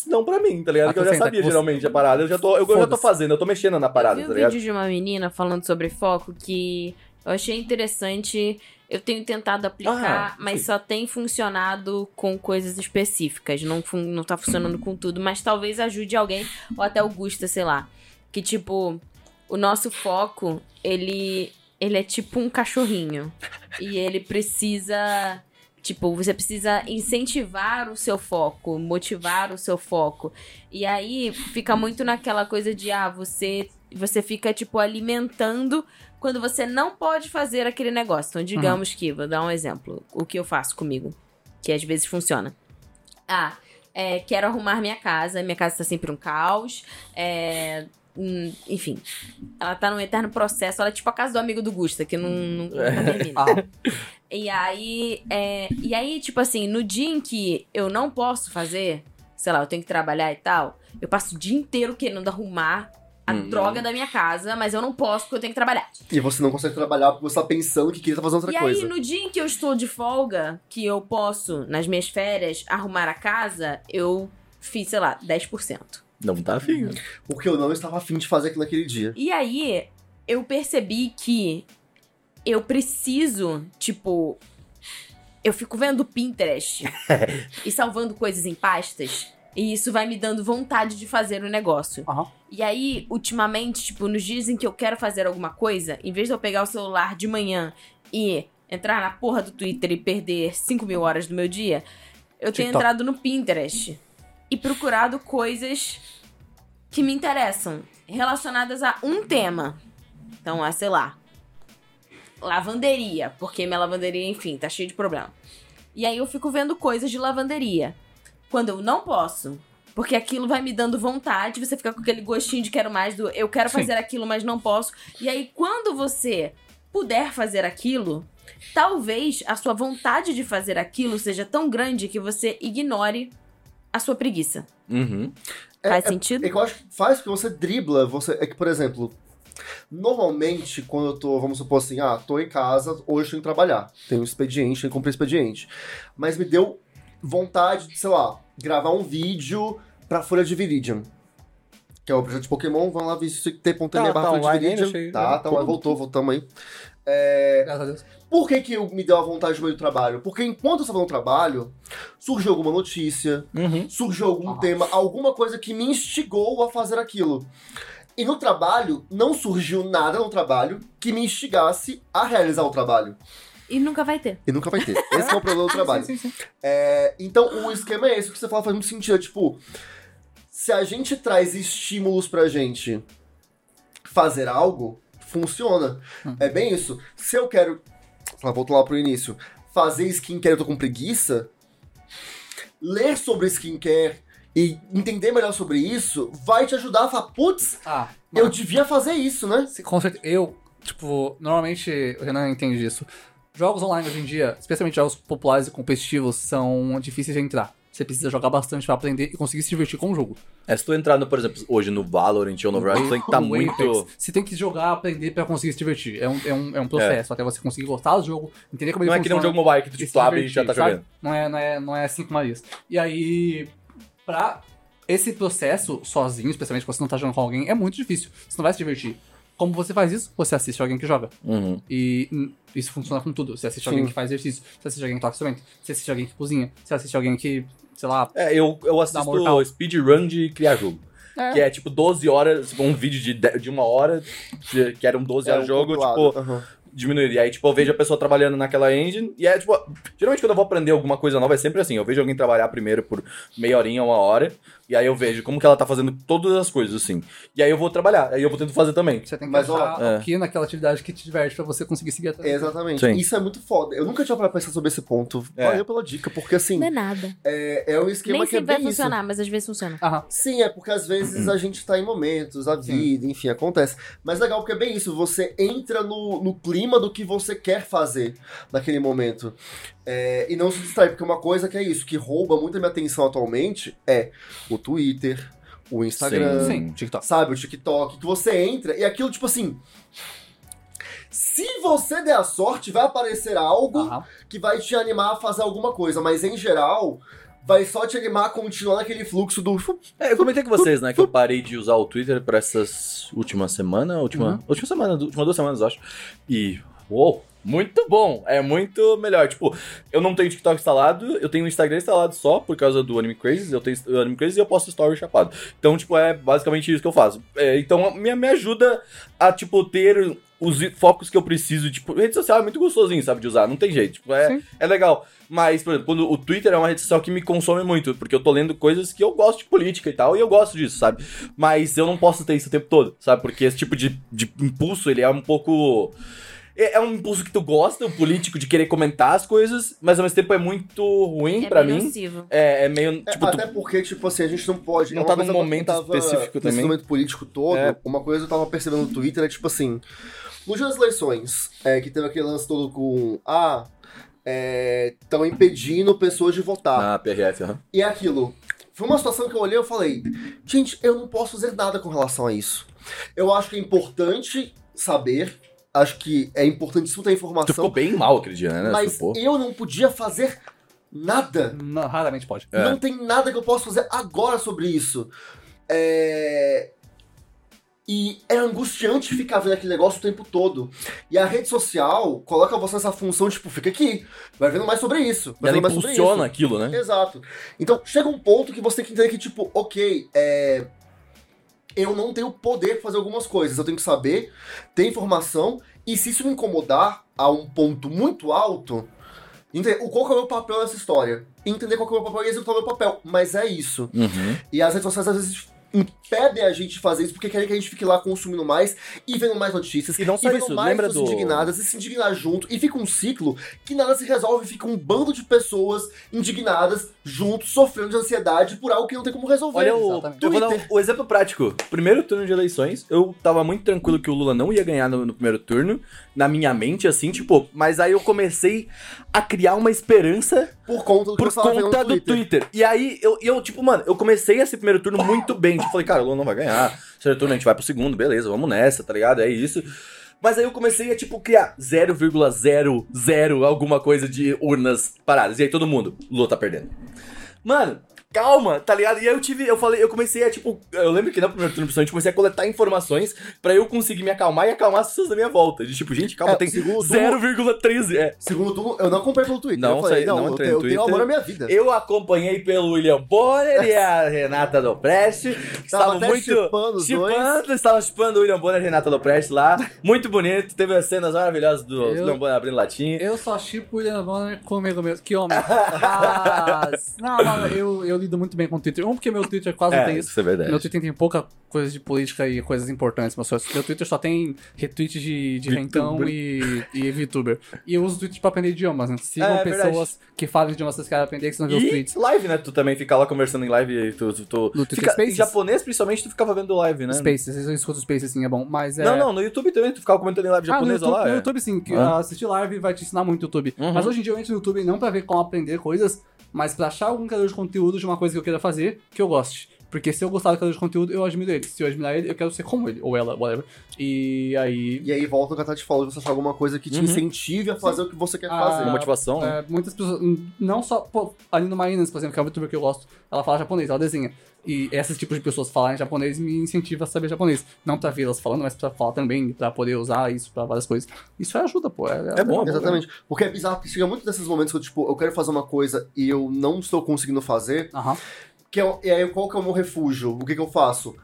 Não pra mim, tá ligado? Que eu já sabia você- geralmente a parada. Eu já tô, eu já tô fazendo, eu tô mexendo na parada, Eu vi tá um ligado? vídeo de uma menina falando sobre foco que Eu achei interessante. Eu tenho tentado aplicar, Ah, mas sim. só tem funcionado com coisas específicas. Não, fun não tá funcionando com tudo, mas talvez ajude alguém, ou até o Gusta, sei lá. Que tipo, o nosso foco, ele, ele é tipo um cachorrinho. e ele precisa. Tipo, você precisa incentivar o seu foco, motivar o seu foco. E aí fica muito naquela coisa de, ah, você, você fica, tipo, alimentando quando você não pode fazer aquele negócio. Então, digamos que, vou dar um exemplo, o que eu faço comigo, que às vezes funciona. Ah, é, quero arrumar minha casa, minha casa tá sempre um caos, é, enfim, ela tá num eterno processo, ela é tipo a casa do amigo do Gusta, que não, não, nunca termina. Ah, E aí, é, e aí, tipo assim, no dia em que eu não posso fazer, sei lá, eu tenho que trabalhar e tal, eu passo o dia inteiro querendo arrumar a Uhum. droga da minha casa, mas eu não posso porque eu tenho que trabalhar. E você não consegue trabalhar porque você tá pensando que queria tá fazendo outra e coisa. aí, no dia em que eu estou de folga, que eu posso, nas minhas férias, arrumar a casa, eu fiz, sei lá, 10%. Não tá afim. Porque eu não estava afim de fazer aquilo naquele dia. E aí, eu percebi que eu preciso, tipo. Eu fico vendo Pinterest e salvando coisas em pastas. E isso vai me dando vontade de fazer o negócio. aham. E aí, ultimamente, tipo, nos dias em que eu quero fazer alguma coisa, em vez de eu pegar o celular de manhã e entrar na porra do Twitter e perder 5 mil horas do meu dia, eu tenho TikTok. entrado no Pinterest e procurado coisas que me interessam, relacionadas a um tema. Então, é, sei lá, lavanderia, porque minha lavanderia, enfim, tá cheia de problema. E aí eu fico vendo coisas de lavanderia. Quando eu não posso, porque aquilo vai me dando vontade, você fica com aquele gostinho de quero mais, do eu quero Sim. fazer aquilo, mas não posso. E aí, quando você puder fazer aquilo, talvez a sua vontade de fazer aquilo seja tão grande que você ignore a sua preguiça. Uhum. É- Faz é- sentido? É que eu acho que faz porque você dribla, você. É que, por exemplo, normalmente, quando eu tô, vamos supor assim, ah, tô em casa, hoje tenho que trabalhar. Tenho um expediente, tenho que cumprir expediente. Mas me deu vontade de, sei lá, gravar um vídeo pra Folha de Viridian. Que é o projeto de Pokémon, vamos lá ver se tem ponto Tá- tá barra Folha de Viridian. achei- Tá, tá, online, voltou, voltamos aí. É, Graças a Deus. por que, que eu me deu a vontade no meio do trabalho? Porque enquanto eu estava no trabalho, surgiu alguma notícia, Uhum. surgiu algum Ah. tema, alguma coisa que me instigou a fazer aquilo. E no trabalho, não surgiu nada no trabalho que me instigasse a realizar o trabalho. E nunca vai ter. E nunca vai ter. Esse é o problema do trabalho. Sim, sim, sim. É, então, o esquema é esse, o que você fala faz muito sentido. É tipo, se a gente traz estímulos pra gente fazer algo, funciona. Hum. É bem isso. Se eu quero, lá, volto lá pro início, fazer skincare eu tô com preguiça, ler sobre skincare e entender melhor sobre isso vai te ajudar a falar, putz, Ah, eu devia fazer isso, né? Se- Com certeza. Eu, tipo, normalmente o Renan entende disso. Jogos online hoje em dia, especialmente jogos populares e competitivos, são difíceis de entrar. Você precisa jogar bastante pra aprender e conseguir se divertir com o jogo. É, se tu entrar, no, por exemplo, hoje no Valorant ou no Overwatch, tu tem que estar No muito... Apex, Você tem que jogar, aprender pra conseguir se divertir. É um, é um, é um processo até você conseguir gostar do jogo, entender como Não ele é que nem um funciona. jogo mobile que tu, tipo, tu abre e já tá sabe? jogando. Não é, não, é, não é cinco Marias. E aí, pra esse processo sozinho, especialmente quando você não tá jogando com alguém, é muito difícil. Você não vai se divertir. Como você faz isso? Você assiste alguém que joga. Uhum. E isso funciona com tudo. Você assiste Sim. alguém que faz exercício, você assiste alguém que toca instrumento, você assiste alguém que cozinha, você assiste alguém que, sei lá. É, eu, eu assisto speedrun de criar jogo. É. Que é tipo 12 horas, tipo, um vídeo de, de uma hora, que eram 12 É horas um de jogo, tipo, Aham. Diminuir. E aí, tipo, eu vejo a pessoa trabalhando naquela engine, e é, tipo, geralmente quando eu vou aprender alguma coisa nova, é sempre assim, eu vejo alguém trabalhar primeiro por meia horinha, uma hora, e aí eu vejo como que ela tá fazendo todas as coisas, assim. E aí eu vou trabalhar, aí eu vou tentando fazer também. Você tem que Mas, ó, achar é. o que naquela atividade que te diverte pra você conseguir seguir atrás. Exatamente. Sim. Isso é muito foda. Eu nunca tinha parado pra pensar sobre esse ponto. É. Valeu pela dica, porque assim, Não é nada. é, é um esquema Nem que é sempre vai bem isso. funcionar, mas às vezes funciona. Aham. Sim, é porque às vezes a gente tá em momentos, a vida, enfim, acontece. Mas legal porque é bem isso, você entra no, no clima do que você quer fazer naquele momento. É, e não se distrai, porque uma coisa que é isso, que rouba muito a minha atenção atualmente é o Twitter, o Instagram, Sim, TikTok. sabe, o TikTok, que você entra e aquilo, tipo assim. Se você der a sorte, vai aparecer algo Aham. que vai te animar a fazer alguma coisa, mas em geral, vai só te animar a continuar naquele fluxo do. É, eu comentei com vocês, né, que eu parei de usar o Twitter pra essas últimas semanas, última, Uhum. última semana, última duas semanas, acho. E Uou, muito bom. É muito melhor. Tipo, eu não tenho TikTok instalado, eu tenho o Instagram instalado só por causa do Anime Crazy. Eu tenho o Anime Crazy e eu posto story chapado. Então, tipo, é basicamente isso que eu faço. É, então, me, me ajuda a, tipo, ter os focos que eu preciso. Tipo, rede social é muito gostosinho, sabe, de usar. Não tem jeito. Tipo, é, Sim. é legal. Mas, por exemplo, quando o Twitter é uma rede social que me consome muito, porque eu tô lendo coisas que eu gosto de política e tal, e eu gosto disso, sabe? Mas eu não posso ter isso o tempo todo, sabe? Porque esse tipo de, de impulso, ele é um pouco. É é um impulso que tu gosta, o político, de querer comentar as coisas, mas ao mesmo tempo é muito ruim É pra bem mim. nocivo. É, é meio. É, tipo, tu- até porque, tipo assim, a gente não pode. Não é uma tá num momento específico nesse também. momento político todo, É. uma coisa que eu tava percebendo no Twitter é tipo assim. No dia das eleições, é, que teve aquele lance todo com. Ah, estão impedindo pessoas de votar. Na PRF, aham. E é aquilo. Foi uma situação que eu olhei e eu falei, gente, eu não posso fazer nada com relação a isso. Eu acho que é importante saber, acho que é importantíssimo ter Tu informação, ficou bem mal aquele dia, né? mas eu não podia fazer nada. Não, raramente pode. É. Não tem nada que eu possa fazer agora sobre isso. É... E é angustiante ficar vendo aquele negócio o tempo todo. E a rede social coloca você nessa função, tipo, fica aqui, vai vendo mais sobre isso. Vai Ela vendo mais sobre impulsiona aquilo, né? Exato. Então, chega um ponto que você tem que entender que, tipo, ok, é... eu não tenho poder pra fazer algumas coisas. Eu tenho que saber, ter informação, e se isso me incomodar a um ponto muito alto, entender o- qual que é o meu papel nessa história. Entender qual que é o meu papel e executar o meu papel. Mas é isso. Uhum. E as redes sociais, às vezes, impedem a gente de fazer isso porque querem que a gente fique lá consumindo mais e vendo mais notícias. E não só vendo isso, mais lembra pessoas do- indignadas e se indignar junto. E fica um ciclo que nada se resolve. Fica um bando de pessoas indignadas juntos, sofrendo de ansiedade por algo que não tem como resolver. Olha o, eu vou dar um- o exemplo prático. Primeiro turno de eleições, eu tava muito tranquilo que o Lula não ia ganhar no, no primeiro turno, na minha mente, assim, tipo, mas aí eu comecei a criar uma esperança Por conta do que por conta no do Twitter. Twitter. E aí, eu, eu, tipo, mano, eu comecei esse primeiro turno muito bem. Tipo, falei, cara, o Lula não vai ganhar. Segundo turno a gente vai pro segundo, beleza, vamos nessa, tá ligado? É isso. Mas aí eu comecei a, tipo, criar 0,00 alguma coisa de urnas paradas. E aí todo mundo, Lula tá perdendo. Mano, calma, tá ligado? E aí eu tive, eu falei, eu comecei a, tipo, eu lembro que no primeiro turno, principalmente, comecei a coletar informações pra eu conseguir me acalmar e acalmar as pessoas da minha volta. De tipo, gente, calma, É, tem segundo turno- 0,13. É. Segundo turno, eu não acompanhei pelo Twitter. Não eu falei, sei, não, não eu, eu tenho amor na minha vida. Eu acompanhei pelo William Bonner e a Renata Lopresti. Estavam muito shippando, estavam chipando o William Bonner e Renata Lopresti lá. Muito bonito. Teve as cenas maravilhosas do Eu- William Bonner abrindo latinha. Eu só chipo o William Bonner comigo mesmo. Que homem. Mas, não, não, eu, eu lido muito bem com o Twitter. Um, porque meu Twitter quase não É, tem isso. isso é verdade. Meu Twitter tem pouca coisa de política e coisas importantes, mas só- meu Twitter só tem retweet de, de rentão e, e VTuber. E eu uso o Twitter pra aprender idiomas, né? Sigam É, é verdade. pessoas que falam idiomas que vocês querem aprender, que vocês não vê os tweets. live, né? Tu também fica lá conversando em live e tu... tu, tu No Twitter fica, em Spaces? Japonês, principalmente, tu ficava vendo live, né? Spaces, eu escuto Spaces sim, é bom, mas é... Não, não, no YouTube também tu ficava comentando em live Ah, japonesa YouTube, lá. no é. YouTube sim, que Ah. assistir live vai te ensinar muito o YouTube. Uhum. Mas hoje em dia eu entro no YouTube não pra ver como aprender coisas, mas pra achar algum criador de conteúdo de uma coisa que eu queira fazer, que eu goste. Porque se eu gostar do criador de conteúdo, eu admiro ele. Se eu admirar ele, eu quero ser como ele, ou ela, whatever. E aí. E aí volta a Tati falou, de você achar alguma coisa que te Uhum. incentive a fazer o que você quer Ah, fazer. Uma motivação, né? É, muitas pessoas, não só, pô, ali no Marinas, por exemplo, que é uma youtuber que eu gosto, ela fala japonês, ela desenha. E esses tipos de pessoas falarem japonês me incentiva a saber japonês. Não pra vê-las falando, mas pra falar também, pra poder usar isso pra várias coisas. Isso ajuda, pô. É, É bom, legal. Exatamente. Porque é bizarro, porque chega muito desses momentos que eu, tipo, eu quero fazer uma coisa e eu não estou conseguindo fazer. Aham. Que é, e aí, qual que é o meu refúgio? O que, que eu faço?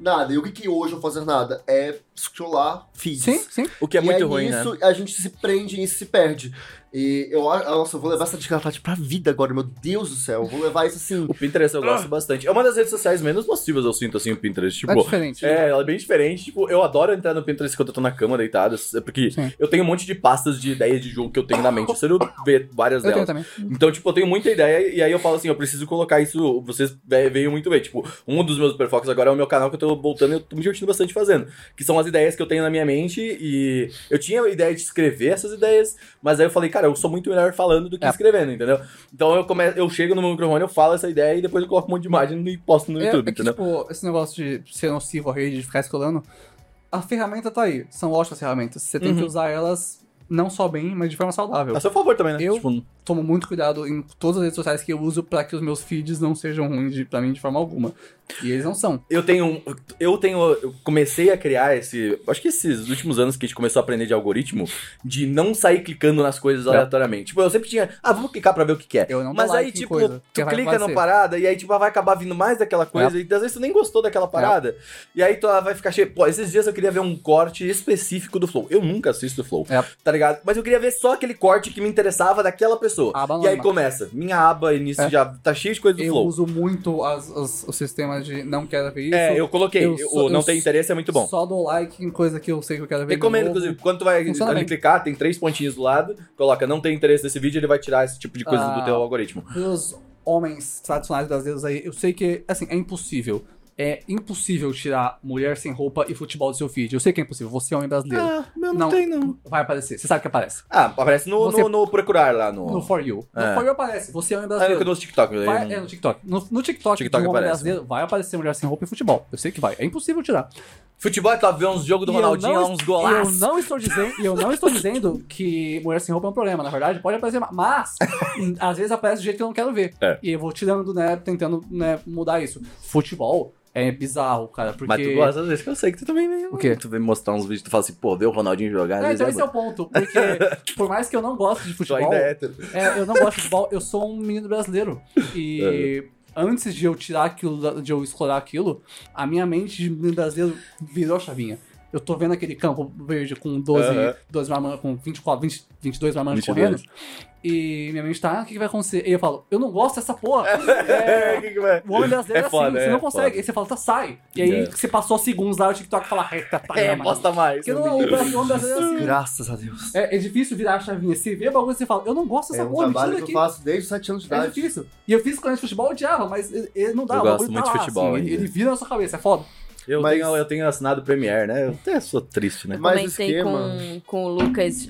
Nada. E o que, que hoje eu vou fazer nada? É scrollar feeds. Sim, sim. O que é e muito aí, ruim, né? nisso, a gente se prende e se perde. E eu acho. Nossa, eu vou levar essa Tati pra vida agora, meu Deus do céu. Eu vou levar isso assim. O Pinterest eu gosto bastante. É uma das redes sociais menos nocivas, eu sinto, assim, o Pinterest. Tipo, é diferente. É, ela é bem diferente. Tipo, eu adoro entrar no Pinterest quando eu tô na cama deitado, é porque Sim. eu tenho um monte de pastas de ideias de jogo que eu tenho na mente. Você não vê várias Eu tenho delas. também. Então, tipo, eu tenho muita ideia e aí eu falo assim, eu preciso colocar isso. Vocês ve- veio muito bem. Tipo, um dos meus perfocos agora é o meu canal que eu tô voltando e eu tô me divertindo bastante fazendo. Que são as ideias que eu tenho na minha mente e eu tinha a ideia de escrever essas ideias, mas aí eu falei, cara, eu sou muito melhor falando do que É. escrevendo, entendeu? Então eu, come... eu chego no meu microfone, eu falo essa ideia e depois eu coloco um monte de imagem e posto no É, YouTube, é que, entendeu? tipo, esse negócio de ser nocivo a rede, de ficar escolando, a ferramenta tá aí. São ótimas ferramentas. Você tem Uhum. que usar elas não só bem, mas de forma saudável. A seu favor também, né? Eu- Tipo, tomo muito cuidado em todas as redes sociais que eu uso pra que os meus feeds não sejam ruins pra mim de forma alguma. E eles não são. Eu tenho. Eu tenho. Eu comecei a criar esse. Acho que esses últimos anos que a gente começou a aprender de algoritmo, de não sair clicando nas coisas aleatoriamente. Tipo, eu sempre tinha. Ah, vamos clicar pra ver o que, que é. Eu não Mas aí, like em tipo, coisa, tu clica na parada e aí, tipo, vai acabar vindo mais daquela coisa. E às vezes tu nem gostou daquela parada. E aí tu vai ficar cheio. Pô, esses dias eu queria ver um corte específico do Flow. Eu nunca assisto o Flow. É. Tá ligado? Mas eu queria ver só aquele corte que me interessava daquela pessoa. Aba e aí começa. Minha aba, início É. já tá cheio de coisa do Eu Flow. uso muito as, as- os sistemas de não quero ver isso. É, eu coloquei. Eu o sou- não eu tem interesse é muito bom. Só dou like em coisa que eu sei que eu quero ver. Recomendo, inclusive, quando tu vai Funciona ali bem. clicar, tem três pontinhos do lado, coloca não tem interesse nesse vídeo, ele vai tirar esse tipo de coisa Ah. do teu algoritmo. Os homens tradicionais brasileiros aí, eu sei que, assim, é impossível. É impossível tirar mulher sem roupa e futebol do seu feed. Eu sei que é impossível. Você é homem brasileiro. meu não, tem não. Vai aparecer. Você sabe que aparece. Ah, aparece no, Você- no, no procurar lá no... No For You. No É. For You aparece. Você é homem Ah, no, brasileiro. no TikTok. Vai, não- é no TikTok. No, no TikTok, TikTok de um homem aparece. brasileiro, vai aparecer mulher sem roupa e futebol. Eu sei que vai. É impossível tirar. Futebol, tu vê uns jogos do E Ronaldinho, não uns golaços. Eu não estou dizendo, e eu não estou dizendo que mulher sem roupa é um problema. Na verdade, pode aparecer, mas às vezes aparece do jeito que eu não quero ver. É. E eu vou tirando, né, tentando né, mudar isso. Futebol é bizarro, cara, porque Mas tu gosta às vezes que eu sei que tu também... meio- O quê? Tu vem mostrar uns vídeos, tu fala assim, pô, vê o Ronaldinho jogar, É, então é esse é o ponto, porque por mais que eu não goste de futebol, ainda é hétero. É, eu não gosto de futebol, eu sou um menino brasileiro. E antes de eu tirar aquilo, de eu explorar aquilo, a minha mente de menino brasileiro virou a chavinha. Eu tô vendo aquele campo verde com 12, Aham. 12 marmanjos, com 24, 20, 22 marmanjos 22. correndo. E minha mente tá, ah, o que, que vai acontecer? E eu falo, eu não gosto dessa porra. É, que que vai? O homem brasileiro é, É foda, assim, você é não consegue. foda. Aí você fala, tá, sai. E aí É. você passou segundos lá, o TikTok fala, eita, tá, É, mano." posta mais. Porque não, o homem brasileiro é assim. Graças a Deus. É, é difícil virar a chavinha. Você vê o bagulho e você fala, eu não gosto É dessa um porra, me trabalho tira que daqui. eu faço desde os 7 anos de É idade. difícil. E eu fiz colégio de futebol, eu odiava, mas ele, ele não dá. Eu gosto muito tá de lá, futebol assim, ele vira na sua cabeça, é foda. Eu, Mas- tenho, eu tenho assinado o Premiere, né? Eu até sou triste, né? Mas Comentei esquema- com, com o Lucas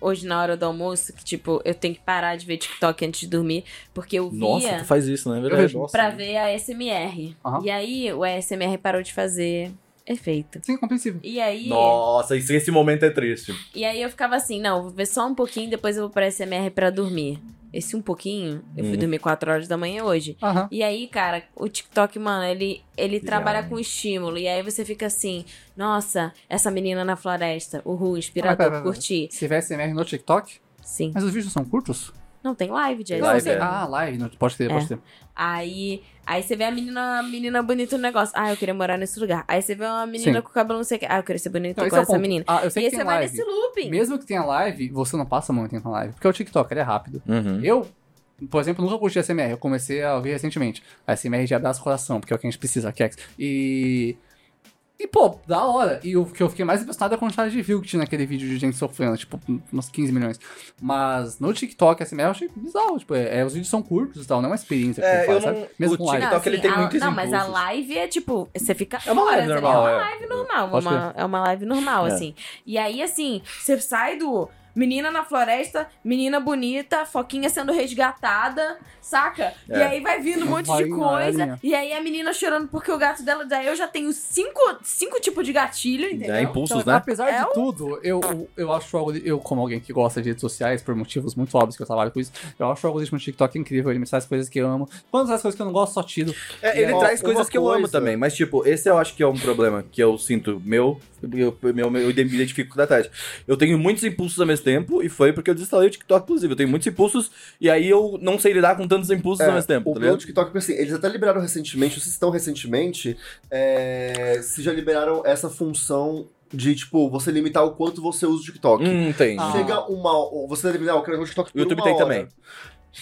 hoje na hora do almoço que, tipo, eu tenho que parar de ver TikTok antes de dormir, porque eu Nossa, via tu faz isso, né? É verdade. Nossa. pra ver a SMR. Aham. E aí o ASMR parou de fazer efeito. Sim, compreensível. E aí, Nossa, isso, esse momento é triste. e aí eu ficava assim, não, vou ver só um pouquinho, depois eu vou pra SMR pra dormir. Esse um pouquinho, eu fui Hum. dormir 4 horas da manhã hoje. Aham. E aí, cara, o TikTok, mano, ele, ele Já. trabalha com estímulo. E aí você fica assim, nossa, essa menina na floresta, uhul, Ah, inspirador, pera, pera, pera. curti. Se tiver SMR no TikTok, Sim. mas os vídeos são curtos? Não, tem live de Live, é. Ah, live, não- pode ter, pode É. ter. Aí, aí você vê a menina, a menina bonita no negócio. Ah, eu queria morar nesse lugar. Aí você vê uma menina Sim. com o cabelo não sei o que. Ah, eu queria ser bonita Então, igual é essa ponto. menina. Ah, eu sei E aí que você tem vai live. nesse looping. Mesmo que tenha live, você não passa muito tempo na live. Porque o TikTok, ele é rápido. Uhum. Eu, por exemplo, nunca curti SMR. Eu comecei a ouvir recentemente. A SMR de abraço coração, porque é o que a gente precisa, Kex. E. E, pô, da hora. E o que eu fiquei mais impressionado é a quantidade de view que tinha naquele vídeo de gente sofrendo, tipo, uns 15 milhões. Mas no TikTok, a SMR eu achei bizarro. Tipo, é, é, os vídeos são curtos e tal, não é uma experiência que É, você faz, eu não- sabe? Mesmo o com live. TikTok, ele tem a, muitos Não, mas a impulsos. live é tipo, você fica É uma live horas ali, normal, é é. uma live normal, Pode uma, é uma live normal, É. assim. E aí, assim, você sai do menina na floresta, menina bonita, foquinha sendo resgatada, saca? E É. aí vai vindo um monte Vai de coisa, e aí a menina chorando porque o gato dela, daí eu já tenho cinco, cinco tipos de gatilho, entendeu? É impulsos, Então, né? Apesar É de o- tudo, eu, eu acho o algoritmo, eu como alguém que gosta de redes sociais, por motivos muito óbvios que eu trabalho com isso, eu acho o algoritmo do TikTok incrível, ele me traz coisas que eu amo. Quando traz coisas que eu não gosto, só tiro. É, ele Ó, traz coisas que eu amo também, mas tipo, esse eu acho que é um problema que eu sinto meu, eu, meu, meu, eu me identifico com a Tati. Eu tenho muitos impulsos ao mesmo tempo, e foi porque eu desinstalei o TikTok, inclusive. Eu tenho muitos impulsos, e aí eu não sei lidar com tantos impulsos É, ao mesmo tempo, o tá meu? TikTok, assim, eles até liberaram recentemente, vocês estão recentemente, é, se já liberaram essa função de, tipo, você limitar o quanto você usa o TikTok. Hum, tem. Ah. Chega uma. Você deve limitar, eu quero ver o TikTok por O YouTube uma tem hora. também.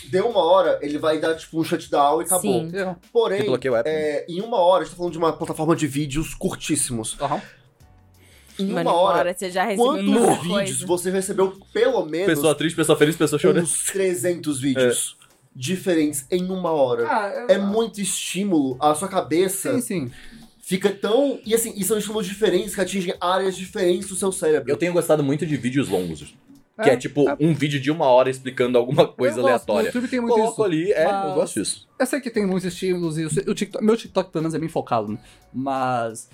Deu uma hora, ele vai dar, tipo, um shutdown e acabou. Sim. Eu- Porém, é, em uma hora, a gente tá falando de uma plataforma de vídeos curtíssimos. Aham. Em uma hora, você já recebeu quantos vídeos coisa. você recebeu, pelo menos, Pessoa triste, pessoa feliz, pessoa chorando. uns 300 vídeos diferentes em uma hora? Ah, eu- É muito estímulo, a sua cabeça Sim, sim. fica tão. E assim, e são estímulos diferentes que atingem áreas diferentes do seu cérebro. Eu tenho gostado muito de vídeos longos. Que É, é tipo um vídeo de uma hora explicando alguma coisa Eu gosto, aleatória. No YouTube tem muito Coloco isso. ali, é, mas- eu gosto disso. Eu sei que tem muitos estímulos e o o TikTok, meu TikTok pelo menos é bem focado, né? Mas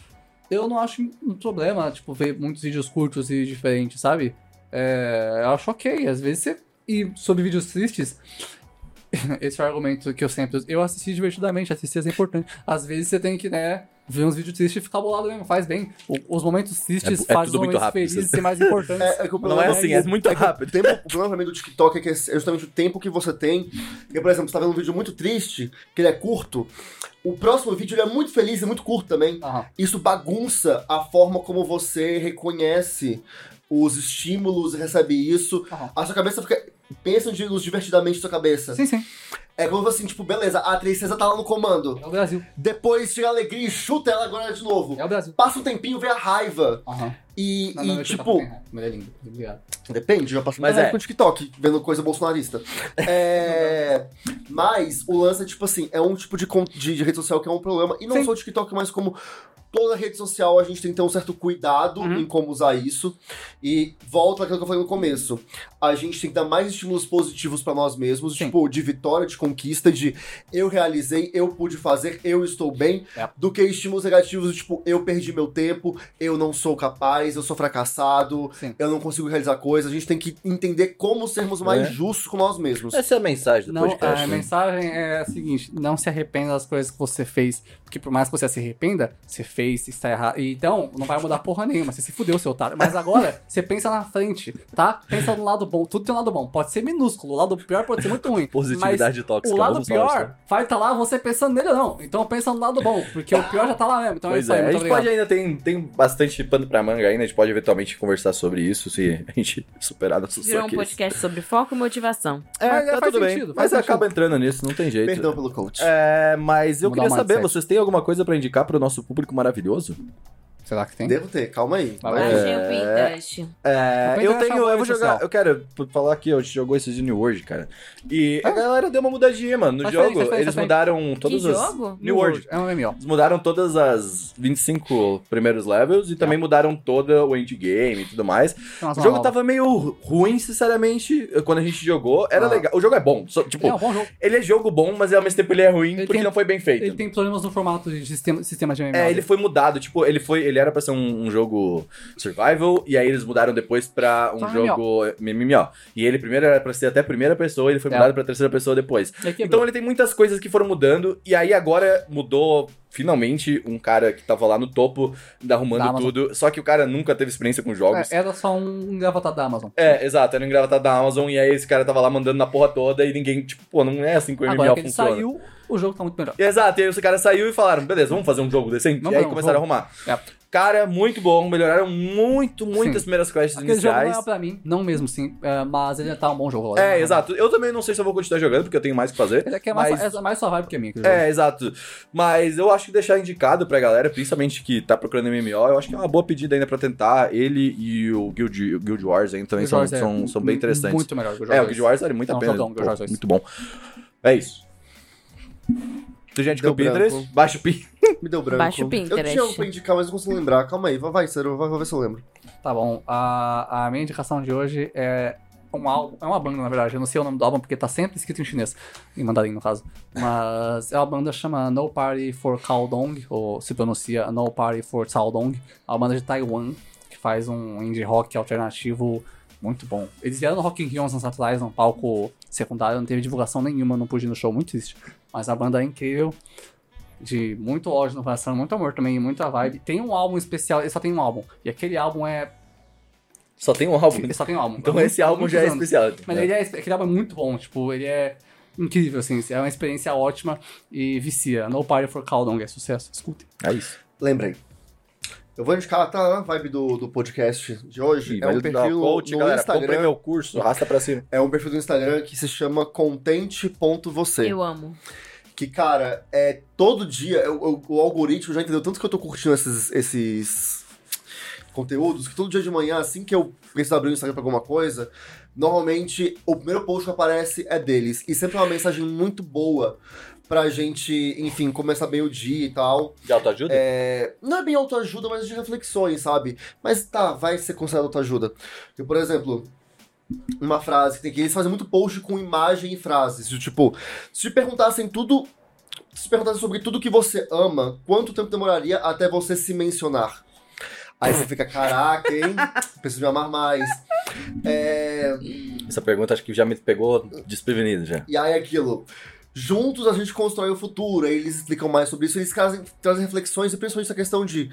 eu não acho um problema, tipo, ver muitos vídeos curtos e diferentes, sabe? É, eu acho ok. Às vezes você E sobre vídeos tristes, esse é o argumento que eu sempre. Eu assisti divertidamente, assistir é importante. Às vezes você tem que, né, ver uns vídeos tristes e ficar bolado mesmo, faz bem. O- os momentos tristes É- é fazem os momentos rápido, felizes ser mais importantes. É, é que o Não é assim, é muito que rápido. O, tempo, o problema pra mim do TikTok é que é justamente o tempo que você tem. Porque, por exemplo, você tá vendo um vídeo muito triste, que ele é curto. O próximo vídeo ele é muito feliz e muito curto também. Aham. Isso bagunça a forma como você reconhece os estímulos e recebe isso. Aham. A sua cabeça fica. Pensa nos divertidamente na sua cabeça. Sim, sim. É como assim, tipo, beleza, a tristeza tá lá no comando. É o Brasil. Depois chega a alegria e chuta ela agora de novo. É o Brasil. Passa um tempinho, vem a raiva. Aham. E, Não, e, não, tipo, é lindo. Obrigado. Depende, já passei Mas mais é. com o TikTok, vendo coisa bolsonarista. É, mas o lance é tipo assim, é um tipo de, de, de rede social que é um problema. E não Sim. só o TikTok, mas como toda rede social, a gente tem que ter um certo cuidado Uhum. em como usar isso. E volta àquilo que eu falei no começo. A gente tem que dar mais estímulos positivos pra nós mesmos, Sim. tipo, de vitória, de conquista, de eu realizei, eu pude fazer, eu estou bem, É. do que estímulos negativos, tipo, eu perdi meu tempo, eu não sou capaz, eu sou fracassado, Sim. eu não consigo realizar coisas. A gente tem que entender como sermos mais É. justos com nós mesmos. Essa é a mensagem do Não, podcast. a né? mensagem é a seguinte: não se arrependa das coisas que você fez. Porque por mais que você se arrependa, você fez, está errado. Então, não vai mudar porra nenhuma. Você se fudeu, seu otário. Mas agora, você pensa na frente, tá? Pensa no lado bom. Tudo tem um lado bom. Pode ser minúsculo. O lado pior pode ser muito ruim. Positividade mas tóxica, O lado pior isso. vai estar lá você pensando nele ou não. Então pensa no lado bom. Porque o pior já tá lá mesmo. Então Pois é isso aí. é, a gente obrigado. pode ainda tem, tem bastante pano pra manga ainda, a gente pode eventualmente conversar sobre isso se a gente superar nossos Virou um podcast sobre foco e motivação. É, Mas, é, tá faz tudo sentido, bem. faz Mas sentido. acaba entrando nisso, não tem jeito. Perdão pelo coach. É, mas eu queria saber, vocês têm alguma coisa pra indicar pro nosso público maravilhoso? maravilhoso? Será que tem? Devo ter, calma aí. Vai lá. Achei o Pinterest. É, Depende eu tenho, eu vou jogar, social. eu quero falar aqui, a gente jogou esse de New World, cara. E a galera deu uma mudadinha, mano, no Faz jogo. diferença, faz Eles diferença. mudaram todas Que as... jogo? New World. É um MMO. Eles mudaram todas as 25 primeiros levels e também mudaram toda o endgame e tudo mais. Umas O jogo tava meio ruim, sinceramente, quando a gente jogou. Era Ah. legal. O jogo é bom. só- tipo, É um bom jogo. ele é jogo bom, mas ao mesmo tempo ele é ruim Ele porque tem- não foi bem feito. Ele tem problemas no formato de sistema, sistema de MMO. É, ele foi mudado, tipo, ele foi, ele era pra ser um, um jogo survival, e aí eles mudaram depois pra um Só jogo MMO. E ele primeiro era pra ser até primeira pessoa, e ele foi É. mudado pra terceira pessoa depois. Ele. Então ele tem muitas coisas que foram mudando, e aí agora mudou, finalmente, um cara que tava lá no topo, arrumando tudo, só que o cara nunca teve experiência com jogos. É, era só um engravatado da Amazon. É, exato, era um engravatado da Amazon, e aí esse cara tava lá mandando na porra toda, e ninguém, tipo, pô, não é assim que o MMO Agora que ele funciona. saiu, o jogo tá muito melhor. Exato, e aí esse cara saiu e falaram, beleza, vamos fazer um jogo decente? Vamos e aí um começaram jogo. a arrumar. É. Cara, muito bom, melhoraram muito, muito Sim. as primeiras quests Aquele jogo não iniciais. é pra mim, não mesmo sim, é, mas ele tá um bom jogo. agora. É, exato. Eu também não sei se eu vou continuar jogando, porque eu tenho mais o que fazer. Ele é, que é, mais, mas... é mais sua vibe que a minha. aquele. É, exato. Mas eu acho que deixar indicado pra galera, principalmente que tá procurando MMO, eu acho que é uma boa pedida ainda pra tentar. Ele e o Guild, o Guild Wars hein, também Guild são, Wars é são, são bem interessantes. Muito melhor. que é, o Guild Wars vale muito a Não, pena. jogão, Pô, Guild Wars dois. muito bom. É isso. Tu gente com Deu o Pinterest? branco. Baixa o Pin. Me deu branco. Baixa o Pinterest. Eu tinha um pra indicar, mas não consigo lembrar. Calma aí, vai, vai, vai ver se eu lembro. Tá bom. A, a minha indicação de hoje é um álbum. É uma banda, na verdade. Eu não sei o nome do álbum porque tá sempre escrito em chinês. Em mandarim, no caso. Mas é uma banda chama No Party for Kaodong, ou se pronuncia No Party for Chaodong. É uma banda de Taiwan que faz um indie rock alternativo muito bom. Eles vieram no Rock in Rio uns anos atrás, num palco secundário, não teve divulgação nenhuma, não pude ir no show, muito triste. Mas a banda é incrível. De muito ódio no coração, muito amor também, muita vibe. Tem um álbum especial, ele só tem um álbum. E aquele álbum é. Só tem um álbum. Ele só tem um álbum. Então Muito- esse álbum já é anos. especial. Mas né? ele é, aquele álbum é muito bom, tipo, ele é incrível, assim, é uma experiência ótima e vicia. No Party for Caldong é sucesso, escutem. É isso. Lembrei. Eu vou indicar, tá na vibe do, do podcast de hoje. Ih, é um perfil coach, no galera. Instagram. meu curso, arrasta pra cima. É um perfil do Instagram que se chama contente.você. Eu amo. Que, cara, é todo dia. eu- eu- o algoritmo já entendeu tanto que eu tô curtindo esses, esses conteúdos, que todo dia de manhã, assim que eu preciso abrir o Instagram pra alguma coisa, normalmente o primeiro post que aparece é deles. E sempre é uma mensagem muito boa pra gente, enfim, começar bem o dia e tal. De autoajuda? É, não é bem autoajuda, mas de reflexões, sabe? Mas tá, vai ser considerado autoajuda. Porque, por exemplo, uma frase que tem que eles fazem muito post com imagem e frases. Tipo, se te perguntassem tudo. Se te perguntassem sobre tudo que você ama, quanto tempo demoraria até você se mencionar? Aí você fica, caraca, hein? Preciso me amar mais. É, Essa pergunta acho que já me pegou desprevenido já. E aí aquilo. Juntos a gente constrói o futuro. Aí eles explicam mais sobre isso. Eles trazem, trazem reflexões e principalmente essa questão de.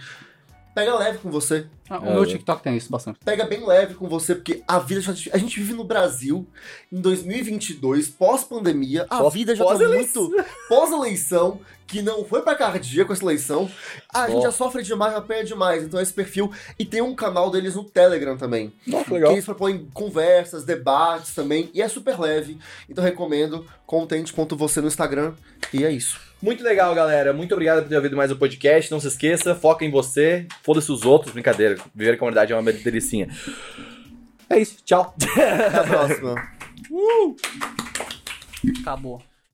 Pega leve com você. Ah, o É, meu eu- TikTok tem isso bastante. Pega bem leve com você, porque a vida já. A gente vive no Brasil em 2022, pós-pandemia. A Pós- vida já tá pós-eleição. muito. Pós-eleição, que não foi pra cardíaco essa eleição. A gente já sofre demais, apanha demais. Então esse perfil. E tem um canal deles no Telegram também. Nossa, Que eles propõem conversas, debates também, e é super leve. Então recomendo contente.você no Instagram. E é isso. Muito legal, galera. Muito obrigado por ter ouvido mais o podcast. Não se esqueça, foca em você, foda-se os outros. Brincadeira, viver em comunidade é uma delicinha. É isso, tchau. Até a próxima. Acabou.